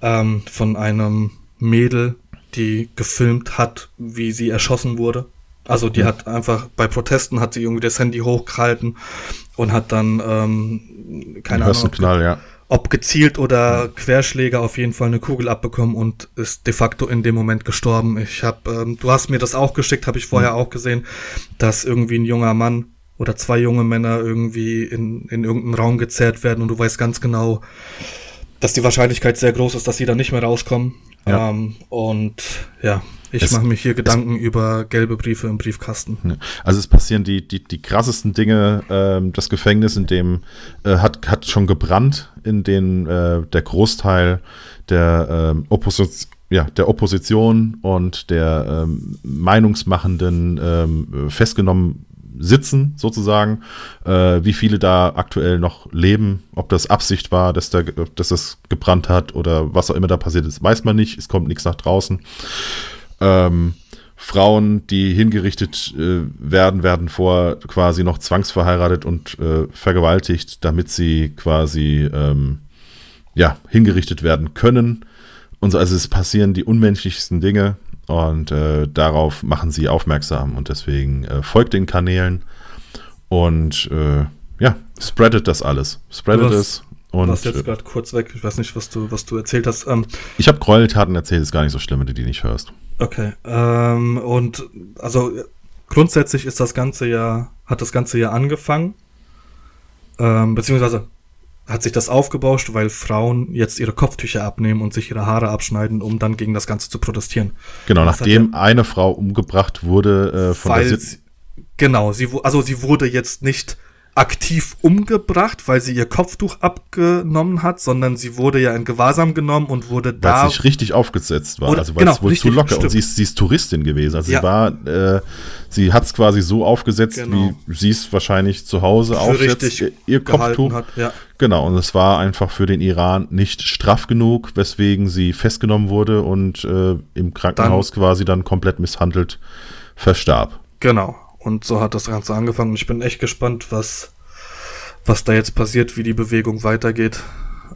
ähm, von einem Mädel, die gefilmt hat, wie sie erschossen wurde. Also die hat einfach bei Protesten hat sie irgendwie das Handy hochgehalten und hat dann ähm, keine Ahnung, ob, Knall, ja. ob, gezielt oder Querschläger auf jeden Fall eine Kugel abbekommen und ist de facto in dem Moment gestorben. Ich habe, ähm, du hast mir das auch geschickt, habe ich vorher mhm. auch gesehen, dass irgendwie ein junger Mann oder zwei junge Männer irgendwie in, in irgendeinen Raum gezerrt werden und du weißt ganz genau, dass die Wahrscheinlichkeit sehr groß ist, dass sie da nicht mehr rauskommen. Ja. Ähm, und ja, ich mache mich hier Gedanken über gelbe Briefe im Briefkasten. Also es passieren die, die, die krassesten Dinge. Ähm, das Gefängnis, in dem äh, hat, hat schon gebrannt, in dem äh, der Großteil der, ähm, Opposition, ja, der Opposition und der ähm, Meinungsmachenden ähm, festgenommen sitzen, sozusagen. Äh, wie viele da aktuell noch leben, ob das Absicht war, dass, da, dass das gebrannt hat oder was auch immer da passiert ist, weiß man nicht. Es kommt nichts nach draußen. Ähm, Frauen, die hingerichtet äh, werden, werden vor quasi noch zwangsverheiratet und äh, vergewaltigt, damit sie quasi ähm, ja, hingerichtet werden können. Und so, also es passieren die unmenschlichsten Dinge und äh, darauf machen sie aufmerksam und deswegen äh, folgt den Kanälen und äh, ja, spreadet das alles. Spreadet es. Und, warst jetzt gerade kurz weg. Ich weiß nicht, was du, was du erzählt hast. Ähm, ich habe Gräueltaten erzählt, ist gar nicht so schlimm, wenn du die nicht hörst. Okay. Ähm, und also grundsätzlich ist das Ganze ja, hat das Ganze ja angefangen. Ähm, beziehungsweise hat sich das aufgebauscht, weil Frauen jetzt ihre Kopftücher abnehmen und sich ihre Haare abschneiden, um dann gegen das Ganze zu protestieren. Genau, das nachdem eine Frau umgebracht wurde äh, von der sie, Genau, sie, also sie wurde jetzt nicht aktiv umgebracht, weil sie ihr Kopftuch abgenommen hat, sondern sie wurde ja in Gewahrsam genommen und wurde da. Weil sie richtig aufgesetzt war, oder, also weil genau, es wohl zu locker stimmt. und sie ist, sie ist Touristin gewesen. Also ja. sie war, äh, sie hat es quasi so aufgesetzt, genau. wie sie es wahrscheinlich zu Hause aufsetzt, ihr, ihr Kopftuch. Hat, ja. Genau, und es war einfach für den Iran nicht straff genug, weswegen sie festgenommen wurde und äh, im Krankenhaus dann, quasi dann komplett misshandelt verstarb. Genau. Und so hat das Ganze angefangen. Ich bin echt gespannt, was, was da jetzt passiert, wie die Bewegung weitergeht.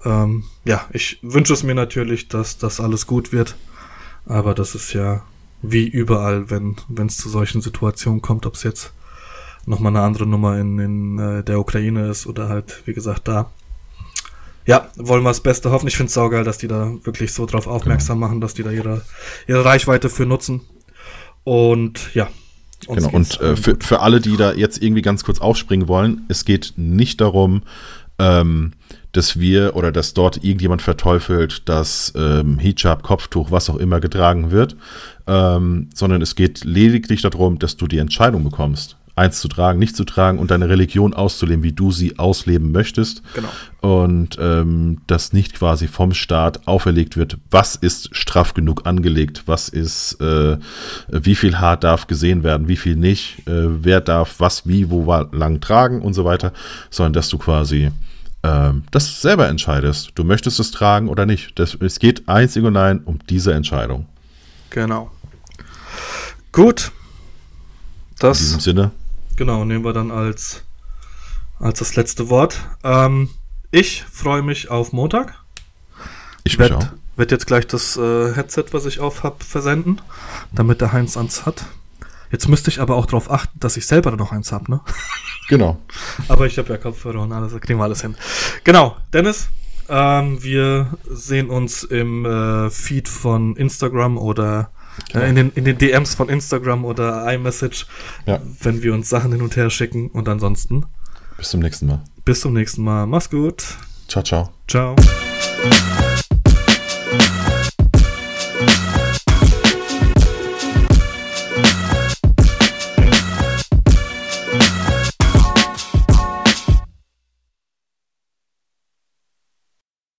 Ähm, ja, ich wünsche es mir natürlich, dass das alles gut wird. Aber das ist ja wie überall, wenn es zu solchen Situationen kommt, ob es jetzt nochmal eine andere Nummer in, in äh, der Ukraine ist oder halt, wie gesagt, da. Ja, wollen wir das Beste hoffen. Ich finde es saugeil, dass die da wirklich so drauf aufmerksam genau. machen, dass die da ihre, ihre Reichweite für nutzen. Und ja, Genau, und äh, für, für alle, die da jetzt irgendwie ganz kurz aufspringen wollen, es geht nicht darum, ähm, dass wir oder dass dort irgendjemand verteufelt, dass ähm, Hijab, Kopftuch, was auch immer getragen wird, ähm, sondern es geht lediglich darum, dass du die Entscheidung bekommst eins zu tragen, nicht zu tragen und deine Religion auszuleben, wie du sie ausleben möchtest. Genau. Und ähm, dass nicht quasi vom Staat auferlegt wird, was ist straff genug angelegt, was ist, äh, wie viel Haar darf gesehen werden, wie viel nicht, äh, wer darf was, wie, wo lang tragen und so weiter, sondern dass du quasi ähm, das selber entscheidest. Du möchtest es tragen oder nicht. Das, es geht einzig und allein um diese Entscheidung. Genau. Gut. Das, In diesem Sinne. Genau, nehmen wir dann als, als das letzte Wort. Ähm, ich freue mich auf Montag. Ich werde werd jetzt gleich das äh, Headset, was ich auf habe, versenden, damit der Heinz ans hat. Jetzt müsste ich aber auch darauf achten, dass ich selber noch eins habe, ne? Genau. aber ich habe ja Kopfhörer und alles, da kriegen wir alles hin. Genau, Dennis, ähm, wir sehen uns im äh, Feed von Instagram oder genau. in, den, in den DMs von Instagram oder iMessage, ja. wenn wir uns Sachen hin und her schicken. Und ansonsten. Bis zum nächsten Mal. Bis zum nächsten Mal. Mach's gut. Ciao, ciao. Ciao.